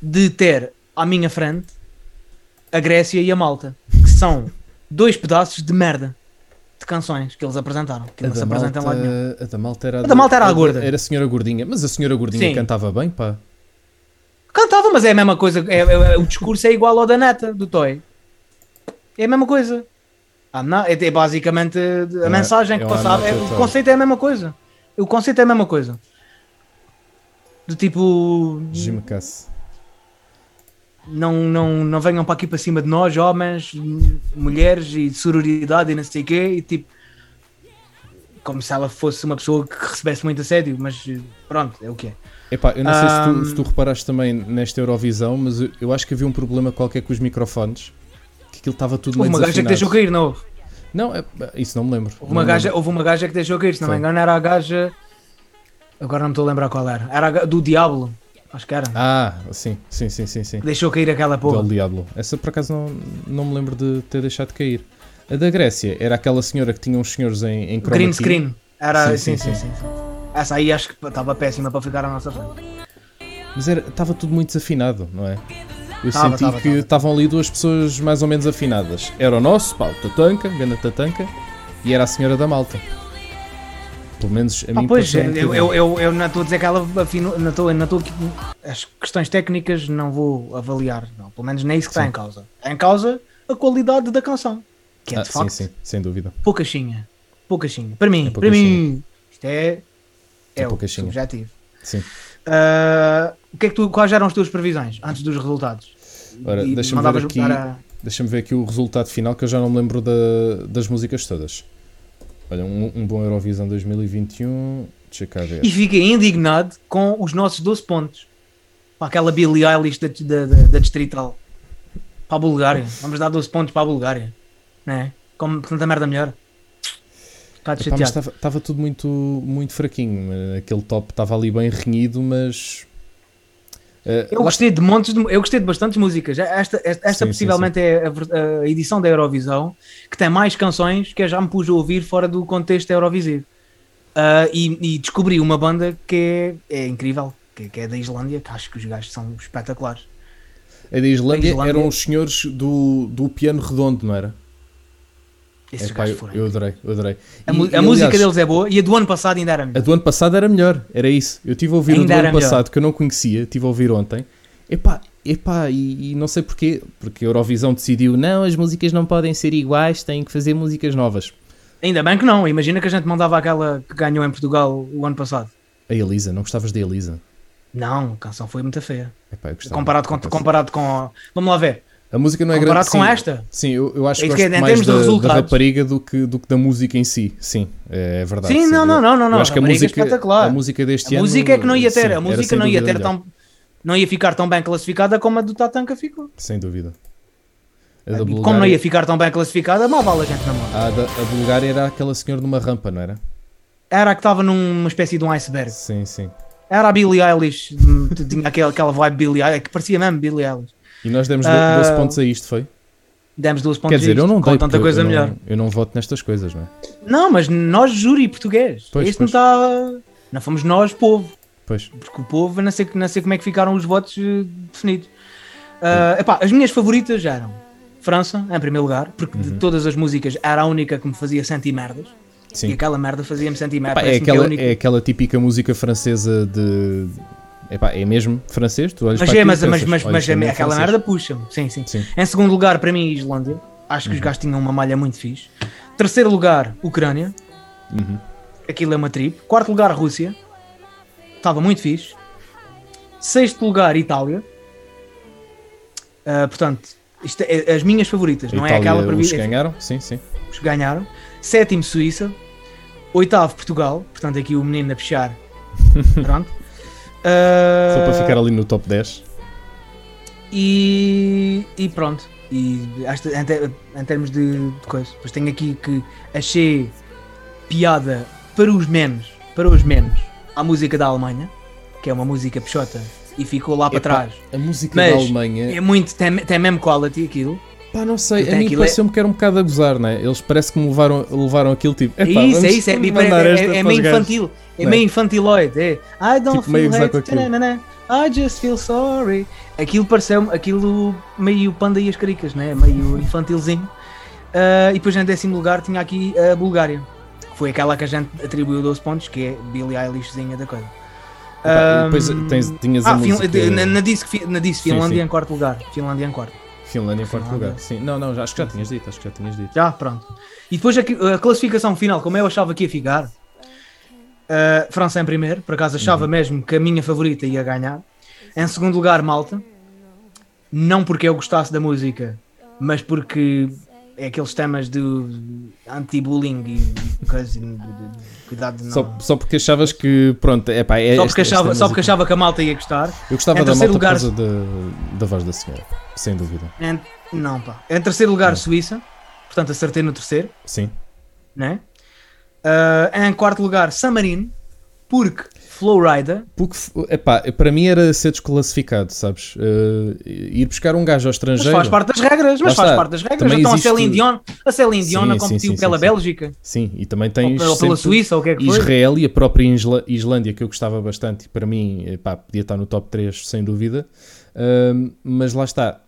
de ter à minha frente a Grécia e a Malta, que são dois pedaços de merda de canções que eles apresentaram, que A não se da, apresentam lá nenhum. Malta, a da Malta era A da Malta era a gorda. Era a senhora gordinha, mas a senhora gordinha Sim. cantava bem, pá. Cantava, mas é a mesma coisa. é- é- o discurso é igual ao da neta, do Toy. É a mesma coisa. Ah, não, é, é basicamente a É- mensagem que é uma passava. é- o conceito é a mesma coisa. O conceito é a mesma coisa. Do tipo. Jim Cass. Não, não, não venham para aqui para cima de nós, homens, mulheres e de sororidade e não sei o quê. E tipo. Como se ela fosse uma pessoa que recebesse muito assédio, mas pronto, é o que é. Epá, eu não sei se, tu, se tu reparaste também nesta Eurovisão, mas eu, eu acho que havia um problema qualquer com os microfones. Que aquilo estava tudo meio uma gaja que deixou cair, não houve? Não, é- isso não me lembro. Houve uma, me gaja, lembro. houve uma gaja que deixou cair, se não me Foi. engano, era a gaja. Agora não me estou a lembrar qual era. Era do Diablo, acho que era. Ah, sim, sim, sim, sim, sim. Deixou cair aquela porra. Del Diablo. Essa por acaso não, não me lembro de ter deixado de cair. A da Grécia era aquela senhora que tinha uns senhores em, em Green screen. Era, Sim, sim, sim. Essa aí acho que estava péssima para ficar à nossa frente. Mas estava tudo muito desafinado, não é? Eu senti que tava. estavam ali duas pessoas mais ou menos afinadas. Era o nosso, pá, o Tatanka, grande Tatanka, e era a senhora da Malta. Pelo menos a Ah, mim pois, eu, eu, eu, eu não estou a dizer que ela afino, não estou, não estou, as questões técnicas não vou avaliar, não, pelo menos nem é isso que está Sim. em causa. Está em causa a qualidade da canção, que é Ah, de sim, facto sim, sem dúvida. poucachinha. Poucachinha. Para mim, É para mim, isto é, É é, o subjetivo. Sim. Ah, o que é que tu, quais eram as tuas previsões antes dos resultados? Ora, deixa-me ver aqui- a- Deixa-me ver aqui o resultado final que eu já não me lembro da- das músicas todas. Olha, um, um bom Eurovisão 2021. Deixa cá ver. E fiquei indignado com os nossos 12 pontos. Para aquela Billie Eilish da, da, da, da Distrital. Para a Bulgária. Vamos dar 12 pontos para a Bulgária. Não é? Como tanta merda melhor. Chateado. estava tudo muito, muito fraquinho. Aquele top estava ali bem renhido, mas. Eh, Eu gostei de montes de, eu gostei de bastantes músicas. Esta, esta, esta Sim, sim, possivelmente é a a, edição da Eurovisão que tem mais canções que eu já me pus a ouvir fora do contexto Eurovisivo. Ah, e, e descobri uma banda que é, é incrível, que, que é da Islândia, que acho que os gajos são espetaculares. A da Islândia, A Islândia- eram os senhores do, do piano redondo, não era? Esses Epá, gajos eu, foram. eu adorei, eu adorei. A, E- e, a música aliás, deles é boa e a do ano passado ainda era A melhor. do ano passado era melhor, era isso. Eu estive a ouvir o do Ainda ano melhor. passado que eu não conhecia, estive a ouvir ontem. Epá, epá, e, e não sei porquê, porque a Eurovisão decidiu, não, as músicas não podem ser iguais, têm que fazer músicas novas. Ainda bem que não. Imagina que a gente mandava aquela que ganhou em Portugal o ano passado. A Elisa, não gostavas da Elisa? Não, a canção foi muito feia. Epá. Comparado com, comparado com. Vamos lá ver. A música não é Comparado grande. com sim. esta. Sim, eu, eu acho É que é, gosto em mais da, da rapariga do que, do que da música em si. Sim, é, é verdade. Sim, não, Eu- não, não, não, eu não. acho que a música, espetacular. a música deste A ano. música é que não ia ter. sim, a música não ia ter tão. Não ia ficar tão bem classificada como a do Tatanka ficou. Sem dúvida. A da Como não Bulgária- ia ficar tão bem classificada, mal vale a gente na mão. a, da, a Bulgária era aquela senhora numa rampa, não era? Era a que estava numa espécie de um iceberg. Sim, sim. Era a Billie Eilish. Tinha aquela, aquela vibe Billie Eilish, que parecia mesmo Billie Eilish. E nós demos do- Ah, 12 pontos a isto, foi? Demos duas pontos Quer dizer, a isto, eu não dei tanta coisa eu não- melhor. Eu não voto nestas coisas, não é? Não, mas nós, júri português. Pois, Isto não pois. está. Não fomos nós, povo. Pois. Porque o povo, não sei, não sei como é que ficaram os votos eh, definidos. Ah, epá, as minhas favoritas já eram França, em primeiro lugar, porque de Uhum. todas as músicas era a única que me fazia sentir merdas. E Sim. aquela merda fazia-me sentir Epá, merda. é, que aquela, única- é aquela típica música francesa de. Epá, é mesmo francês? Tu olhas Mas, para é, mas, mas, mas, "Olha, mas é mesmo aquela francês." merda puxa-me. Sim, sim. Sim. Em segundo lugar, para mim, Islândia. Acho que os gajos tinham uma malha muito fixe. Terceiro lugar, Ucrânia. Uhum. Aquilo é uma trip. Quarto lugar, Rússia. Estava muito fixe. Sexto lugar, Itália. Uh, portanto, isto é, as minhas favoritas, não é aquela para mim. os ganharam? Sim, sim. Os ganharam. Sétimo, Suíça. Oitavo, Portugal. Portanto, aqui o menino a puxar. Pronto. Uh, Só para ficar ali no top 10. E, e pronto. E esta- em, em termos de, de coisa. Depois tenho aqui que achei piada para os memes. Para os memes. A música da Alemanha. Que é uma música peixota. E ficou lá para Epá, trás. A música Mas da Alemanha. É muito. Tem, tem meme quality aquilo. Pá, não sei, a mim é- pareceu-me que era um bocado a gozar, né? Eles parece que me levaram, levaram aquilo tipo. É isso, é isso. É, é, é- é meio infantil. É meio infantiloide. É. I don't Tipo, feel hate. I just feel sorry. Aquilo pareceu-me aquilo meio panda e as caricas, né? Meio infantilzinho. Ah, e depois em décimo lugar tinha aqui a Bulgária. Foi aquela que a gente atribuiu 12 pontos, que é Billie Eilishzinha da coisa. Epá, e depois Ahm, tens- tinhas ah, a música. na, na na Sim, Finlândia em quarto lugar. Finlândia em quarto. Finlândia em quarto lugar. Sim, não, não, já, acho que já tinhas dito, acho que já tinhas dito. Já, pronto. E depois a, a classificação final, como eu achava que ia ficar, uh, França em primeiro, por acaso achava Uhum. mesmo que a minha favorita ia ganhar. Em segundo lugar, Malta. Não porque eu gostasse da música, mas porque é aqueles temas de anti-bullying e coisa, cuidado de não... Só, só porque achavas que, pronto, é pá, é Só porque, esta achava, só porque achava que a malta ia gostar. Eu gostava em da malta terceiro por lugar- causa da, da voz da senhora, sem dúvida. Em- não, pá. Em terceiro lugar, Não. Suíça. Portanto, acertei no terceiro. Sim. né? Ah, em quarto lugar, San Marino, porque Flowrider, Porque, epá, para mim era ser desclassificado, sabes? Eh, ir buscar um gajo ao mas estrangeiro. faz parte das regras, mas faz parte das regras. Também Então a existe- Celine Dion, a Celine Dion Sim, a competiu sim, pela sim, sim. Bélgica, Sim, e também tens pela, pela Suíça, ou o que é que foi. Israel e a própria Islândia, que eu gostava bastante, e para mim epá, podia estar no top 3 sem dúvida. Ahm, mas lá está.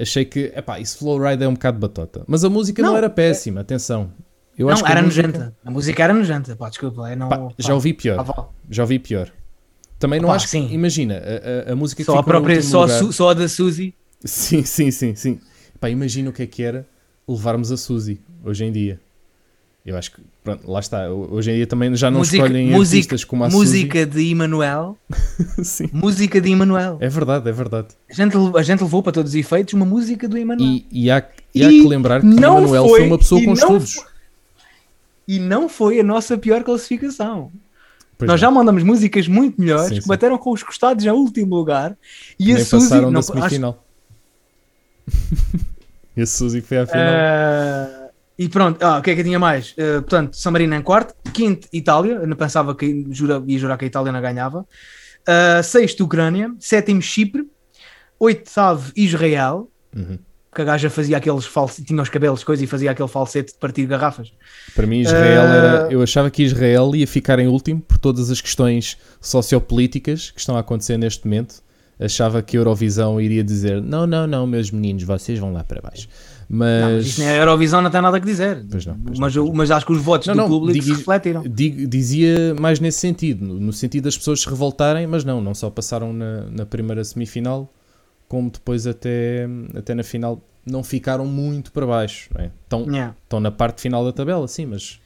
Achei que epá, isso Flowride é um bocado batota. Mas a música não, Não, era péssima, atenção. Eu não, era música- nojenta. A música era nojenta, pá, desculpa. Eu não, Pá, já ouvi pior. pá. Já ouvi pior. Também não Pá, acho sim. Imagina, a, a- música que Só a própria, só, a lugar- só a da Suzy. Sim, sim, sim, sim. Pá, imagina o que é que era levarmos a Suzy hoje em dia. Eu acho que, pronto, lá está. Hoje em dia também já não Música- escolhem música- artistas como a Música de Emanuel. Suzy. sim. Música de Emanuel. É verdade, é verdade. A, gente, a gente levou para todos os efeitos uma música do Emanuel. E, e há, e há E que lembrar que não Manuel foi- foi uma pessoa com estudos. foi- E não foi a nossa pior classificação. Pois Nós não. já mandamos músicas muito melhores Sim, que sim. bateram com os costados em último lugar e a Nem Suzy passaram não, semifinal. e a Suzy foi à final. Ah, e pronto, ah, o que é que eu tinha mais? Ah, portanto, San Marino em quarto, quinto, Itália. Eu não pensava que jura, ia jurar que a Itália não ganhava. Ah, sexto, Ucrânia. Sétimo, Chipre. Oitavo, Israel. Uhum. Que a gaja fazia aqueles falsos, tinha os cabelos, coisa, e fazia aquele falsete de partir garrafas. Para mim, Israel Ah. era. Eu achava que Israel ia ficar em último por todas as questões sociopolíticas que estão a acontecer neste momento. Achava que a Eurovisão iria dizer: não, não, não, meus meninos, vocês vão lá para baixo. Não, mas isto nem é Eurovisão, não tem nada a dizer. Pois não, pois mas, não, mas acho que os votos Não, do não, público digo- se refletiram. Dizia mais nesse sentido, no, no sentido das pessoas se revoltarem, mas não, não só passaram na, na primeira semifinal, como depois até, até na final não ficaram muito para baixo. Não é? estão, Yeah. estão na parte final da tabela, sim, mas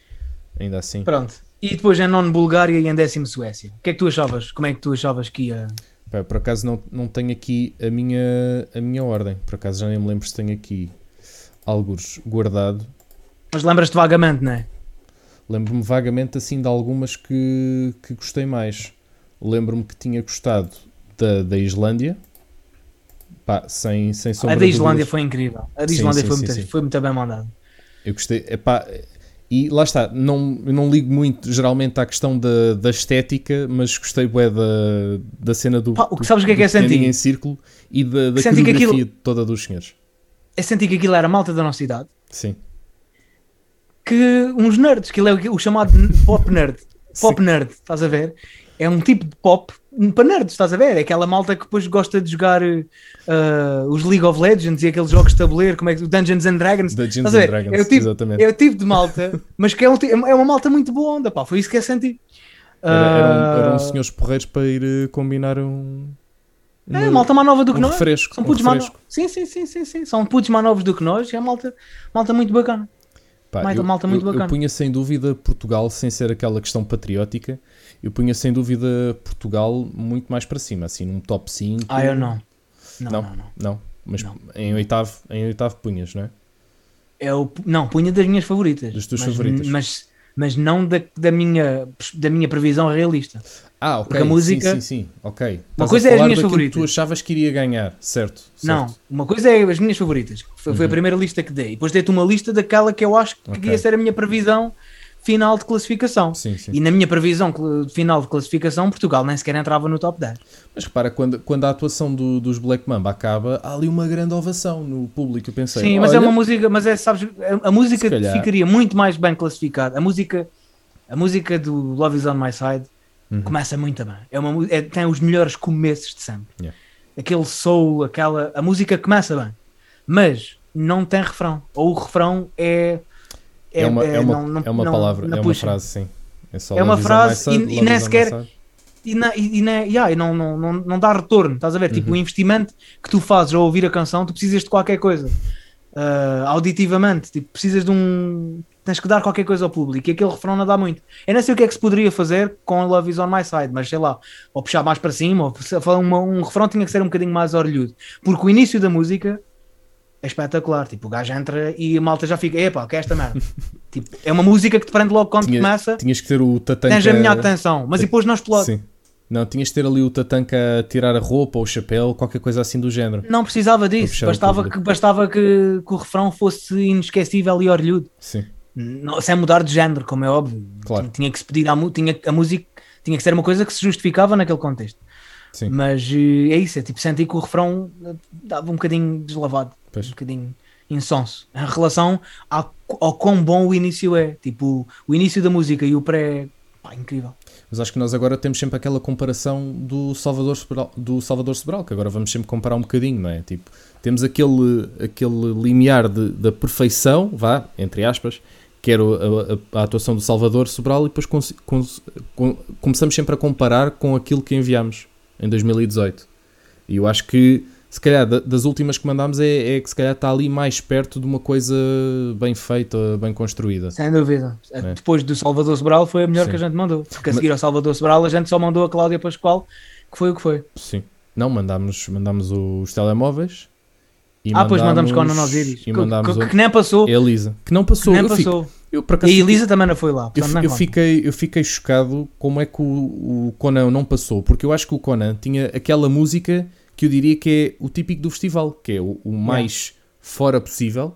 ainda assim. Pronto. E depois em nono Bulgária e em décimo Suécia. O que é que tu achavas? Como é que tu achavas que ia. Pá, por acaso não, não tenho aqui a minha, a minha ordem, por acaso já nem me lembro se tenho aqui alguns guardado. Mas lembras-te vagamente, não é? Lembro-me vagamente assim de algumas que, que gostei mais. Lembro-me que tinha gostado da, da Islândia. Pá, sem, sem sombra A da Islândia foi incrível. A da Sim, Islândia sim, foi, sim, muito, sim. foi muito bem mandada. Eu gostei. Epá, e lá está, não, eu não ligo muito geralmente à questão da, da estética, mas gostei bué da, da cena do, Pá, o que sabes que é que é sentir? em círculo e da, da coreografia aquilo- toda dos senhores. Eu senti que aquilo era a malta da nossa idade. Sim. Que uns nerds, que ele é o, o chamado pop nerd. Pop nerd, estás a ver? É um tipo de pop para nerds, estás a ver? É aquela malta que depois gosta de jogar eh, os League of Legends e aqueles jogos de tabuleiro, como é que Dungeons and Dragons. Dungeons and? Dragons, É o tipo- exatamente. É o tipo de malta, mas que é, um é uma malta muito boa onda, pá. Foi isso que eu senti. Era, eram, eram Ah, senhores porreiros para ir eh, combinar um. É, um- malta mais nova do que um nós. refresco. São um putos mais novos. Sim, sim, sim, sim, sim. São putos mais novos do que nós e é malta, malta muito bacana. Pá, Malta- eu, malta muito eu- eu bacana. punha sem dúvida Portugal, sem ser aquela questão patriótica, eu punha sem dúvida Portugal muito mais para cima, assim, num top 5. Ah, eu não. Não, Não? não, não. Não. Mas Não. em oitavo, em oitavo punhas, não é? É o, não, punha das minhas favoritas. Das tuas mas, favoritas. Mas, mas não da, da, minha, da minha previsão realista. Ah, ok. Porque a música- Sim, sim, sim. Ok. Uma coisa é as minhas daquilo que favoritas. tu achavas que iria ganhar, certo? Não, certo. uma coisa é as minhas favoritas. Foi, Uhum. a primeira lista que dei. Depois dei-te uma lista daquela que eu acho que Ok. ia ser a minha previsão final de classificação. Sim, sim. E na minha previsão final de classificação, Portugal nem sequer entrava no top 10. Mas repara, quando, quando a atuação do- dos Black Mamba acaba, há ali uma grande ovação no público. Eu pensei, Sim, mas é olha, uma música, mas é, sabes, a, a música calhar. ficaria muito mais bem classificada. A música, a música do Love Is On My Side Uhum. começa muito bem. É uma, é- tem os melhores começos de sempre. Yeah. Aquele soul, aquela, a música começa bem, mas não tem refrão. Ou o refrão é É uma, é uma, não- não- é uma palavra, não é uma frase, sim. É, só É uma frase e- e nem sequer- e, na, e, na- yeah, e não, não, não, não dá retorno, estás a ver? Tipo, Uhum. o investimento que tu fazes ao ouvir a canção, tu precisas de qualquer coisa ah, auditivamente, tipo, precisas de um. Tens que dar qualquer coisa ao público e aquele refrão não dá muito. Eu não sei o que é que se poderia fazer com Love Is On My Side, mas sei lá, ou puxar mais para cima, ou falar uma- um refrão tinha que ser um bocadinho mais orlhudo, porque o início da música é espetacular. Tipo, o gajo entra e a malta já fica, epá, que é esta merda. tipo, é uma música que te prende logo quando Tinha- começa, Tinhas que ter o tatanka... tens a minha atenção, mas depois não explode. Sim. Não, tinhas que ter ali o tatanka a tirar a roupa ou o chapéu, qualquer coisa assim do género. Não precisava disso, bastava, que, bastava que, que o refrão fosse inesquecível e orlhudo, Sim. Não- sem mudar de género, como é óbvio. Claro. Tinha, que se pedir à tinha, a música, tinha que ser uma coisa que se justificava naquele contexto. Sim. Mas eh, é isso, é tipo, senti que o refrão eh, dava um bocadinho deslavado, Pois. um bocadinho insonso, em relação ao, ao quão bom o início é. Tipo, o início da música e o pré, pá, incrível. Mas acho que nós agora temos sempre aquela comparação do Salvador Sobral, do Salvador Sobral, que agora vamos sempre comparar um bocadinho, não é? Tipo, temos aquele, aquele limiar de, da perfeição, vá, entre aspas, que era a, a- a atuação do Salvador Sobral, e depois cons- com- começamos sempre a comparar com aquilo que enviámos em 2018. E eu acho que, se calhar, da- das últimas que mandámos, é, é que se calhar está ali mais perto de uma coisa bem feita, bem construída. Sem dúvida. É. Depois do Salvador Sobral foi a melhor Sim. que a gente mandou. Porque a Mas- seguir ao Salvador Sobral a gente só mandou a Cláudia Pascoal, que foi o que foi. Sim. Não, mandámos, mandámos os telemóveis. E ah, pois mandamos com a Osiris. E Que, mandámos que- que nem passou. a Elisa. Que não que passou. nem eu, fico- passou. eu, por E acaso, a fiquei- Elisa também não foi lá. eu, não eu conta. fiquei, eu fiquei chocado como é que o, o Conan não passou. Porque eu acho que o Conan tinha aquela música que eu diria que é o típico do festival. Que é o, o mais fora possível.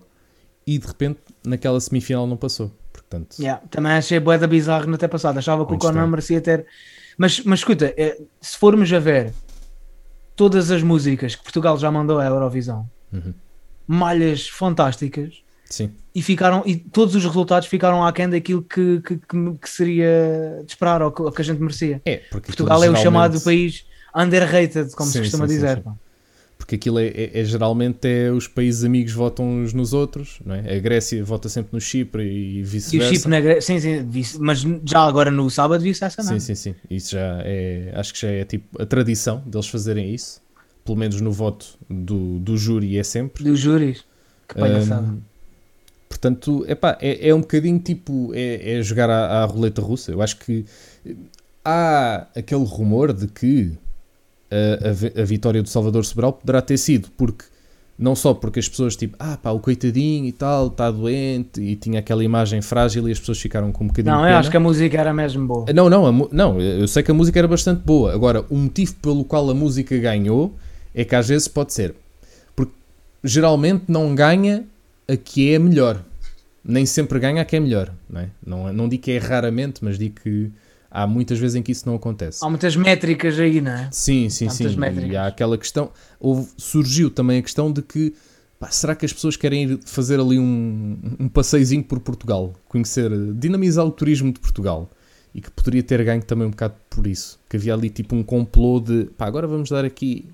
E de repente naquela semifinal não passou. Portanto, Yeah, Também achei boeda bizarro no ter passado. Achava que o Conan merecia ter. Mas, mas escuta, é, se formos a ver todas as músicas que Portugal já mandou à Eurovisão, Uhum. malhas fantásticas. sim. E, ficaram, e todos os resultados ficaram aquém daquilo que, que, que, que seria de esperar ou que, ou que a gente merecia. É, porque Portugal é o chamado país underrated, como Sim, se costuma sim, dizer. sim. Porque aquilo é, é- é geralmente é os países amigos votam uns nos outros, não é? A Grécia vota sempre no Chipre e E o vice-versa. chip na Gre- sim, sim, mas já agora no sábado vi-se essa não. Sim, sim, sim. Isso já é. Acho que já é tipo a tradição deles fazerem isso. Pelo menos no voto do, do júri é sempre. Dos júris. Que palhaçada. Ahm, portanto, epá, é, é um bocadinho tipo. É, é jogar à, à roleta russa. Eu acho que há aquele rumor de que a, a a vitória do Salvador Sobral poderá ter sido porque. Não só porque as pessoas tipo, ah pá, o coitadinho e tal, está doente e tinha aquela imagem frágil e as pessoas ficaram com um bocadinho Não, eu pena. acho que a música era mesmo boa. Não, não, a não, eu sei que a música era bastante boa. Agora, o motivo pelo qual a música ganhou é que às vezes pode ser. Porque geralmente não ganha a que é melhor. Nem sempre ganha a que é melhor. Não, é? não, não digo que é raramente, mas digo que há muitas vezes em que isso não acontece. Há muitas métricas aí, não é? Sim, sim, Há sim. métricas. E há aquela questão. Houve, surgiu também a questão de que pá, será que as pessoas querem ir fazer ali um, um passeizinho por Portugal? Conhecer, dinamizar o turismo de Portugal. E que poderia ter ganho também um bocado por isso. Que havia ali tipo um complô de pá, agora vamos dar aqui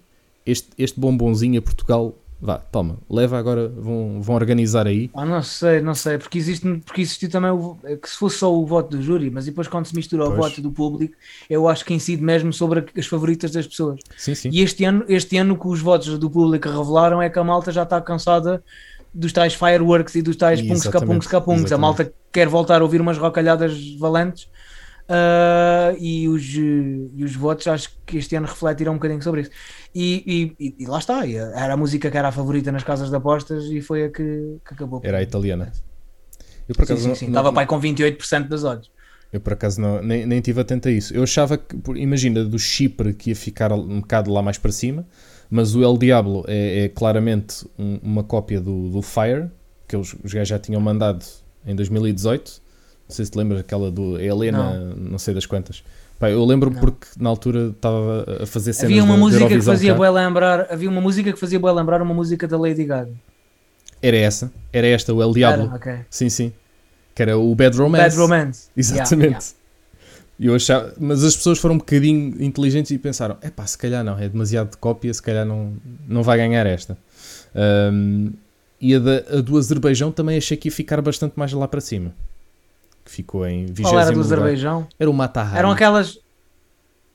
este, este bombonzinho a Portugal. Vá, toma, leva agora, vão, vão organizar aí. Ah, não sei, não sei, porque, existe, porque existiu também o, é que se fosse só o voto do júri, mas depois quando se mistura o Pois. voto do público, eu acho que incide mesmo sobre as favoritas das pessoas. Sim, sim. E este ano, este ano que os votos do público revelaram é que a malta já está cansada dos tais fireworks e dos tais punks Exatamente, capunks capunks. A malta quer voltar a ouvir umas rocalhadas valentes Uh, e, os, e os votos acho que este ano refletiram um bocadinho sobre isso. E, e, e lá está, era a música que era a favorita nas casas de apostas e foi a que, que acabou. Era a italiana. Eu por acaso sim, sim, sim. Estava pai com 28% das olhos. Eu por acaso não, nem, nem tive atento a isso. Eu achava que, imagina, do Chipre que ia ficar um bocado lá mais para cima, mas o El Diablo é, é claramente um, uma cópia do, do Fire, que os, os gajos já tinham mandado em 2018 não sei se te lembras aquela do Helena, não, não sei das quantas. Pá, eu lembro porque na altura estava a fazer cenas havia uma de, música de que fazia bem lembrar Havia uma música que fazia bem lembrar uma música da Lady Gaga. Era essa, era esta, o El Diablo. Era, okay. Sim, sim. Que era o Bad Romance. Bad Romance. Exatamente. Yeah, yeah. Eu achava, mas as pessoas foram um bocadinho inteligentes e pensaram: é pá, se calhar não, é demasiado de cópia, se calhar não, não vai ganhar esta. Um, e a, da, a do Azerbaijão também achei que ia ficar bastante mais lá para cima que ficou em 20 Qual era do Azerbaijão? Era o Matahari. Eram aquelas.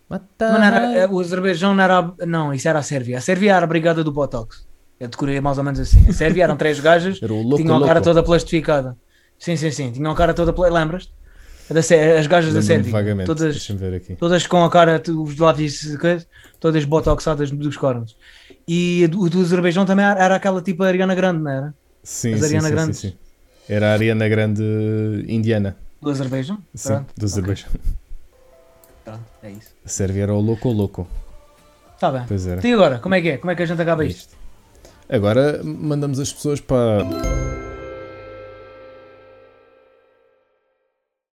Matahari. Era, o Azerbaijão não era. Não, isso era a Sérvia. A Sérvia era a brigada do Botox. Eu decorei mais ou menos assim. A Sérvia eram três gajas era o louco, tinham a cara toda plastificada. Sim, sim, sim. Tinham a cara toda. Lembras-te? As gajas da Sérvia. Vagamente. Todas, todas com a cara, os lábios, todas botoxadas dos cornos. E o do Azerbaijão também era, aquela tipo Ariana Grande, não era? Sim, As Ariana sim, Grande. Sim, sim. Era a Ariana Grande indiana. Do Azerbaijão? Sim, Pronto. do Azerbaijão. Okay. Pronto, é isso. A Sérvia era o louco louco. Está bem. Pois era. E agora, como é que é? Como é que a gente acaba isto? Agora mandamos as pessoas para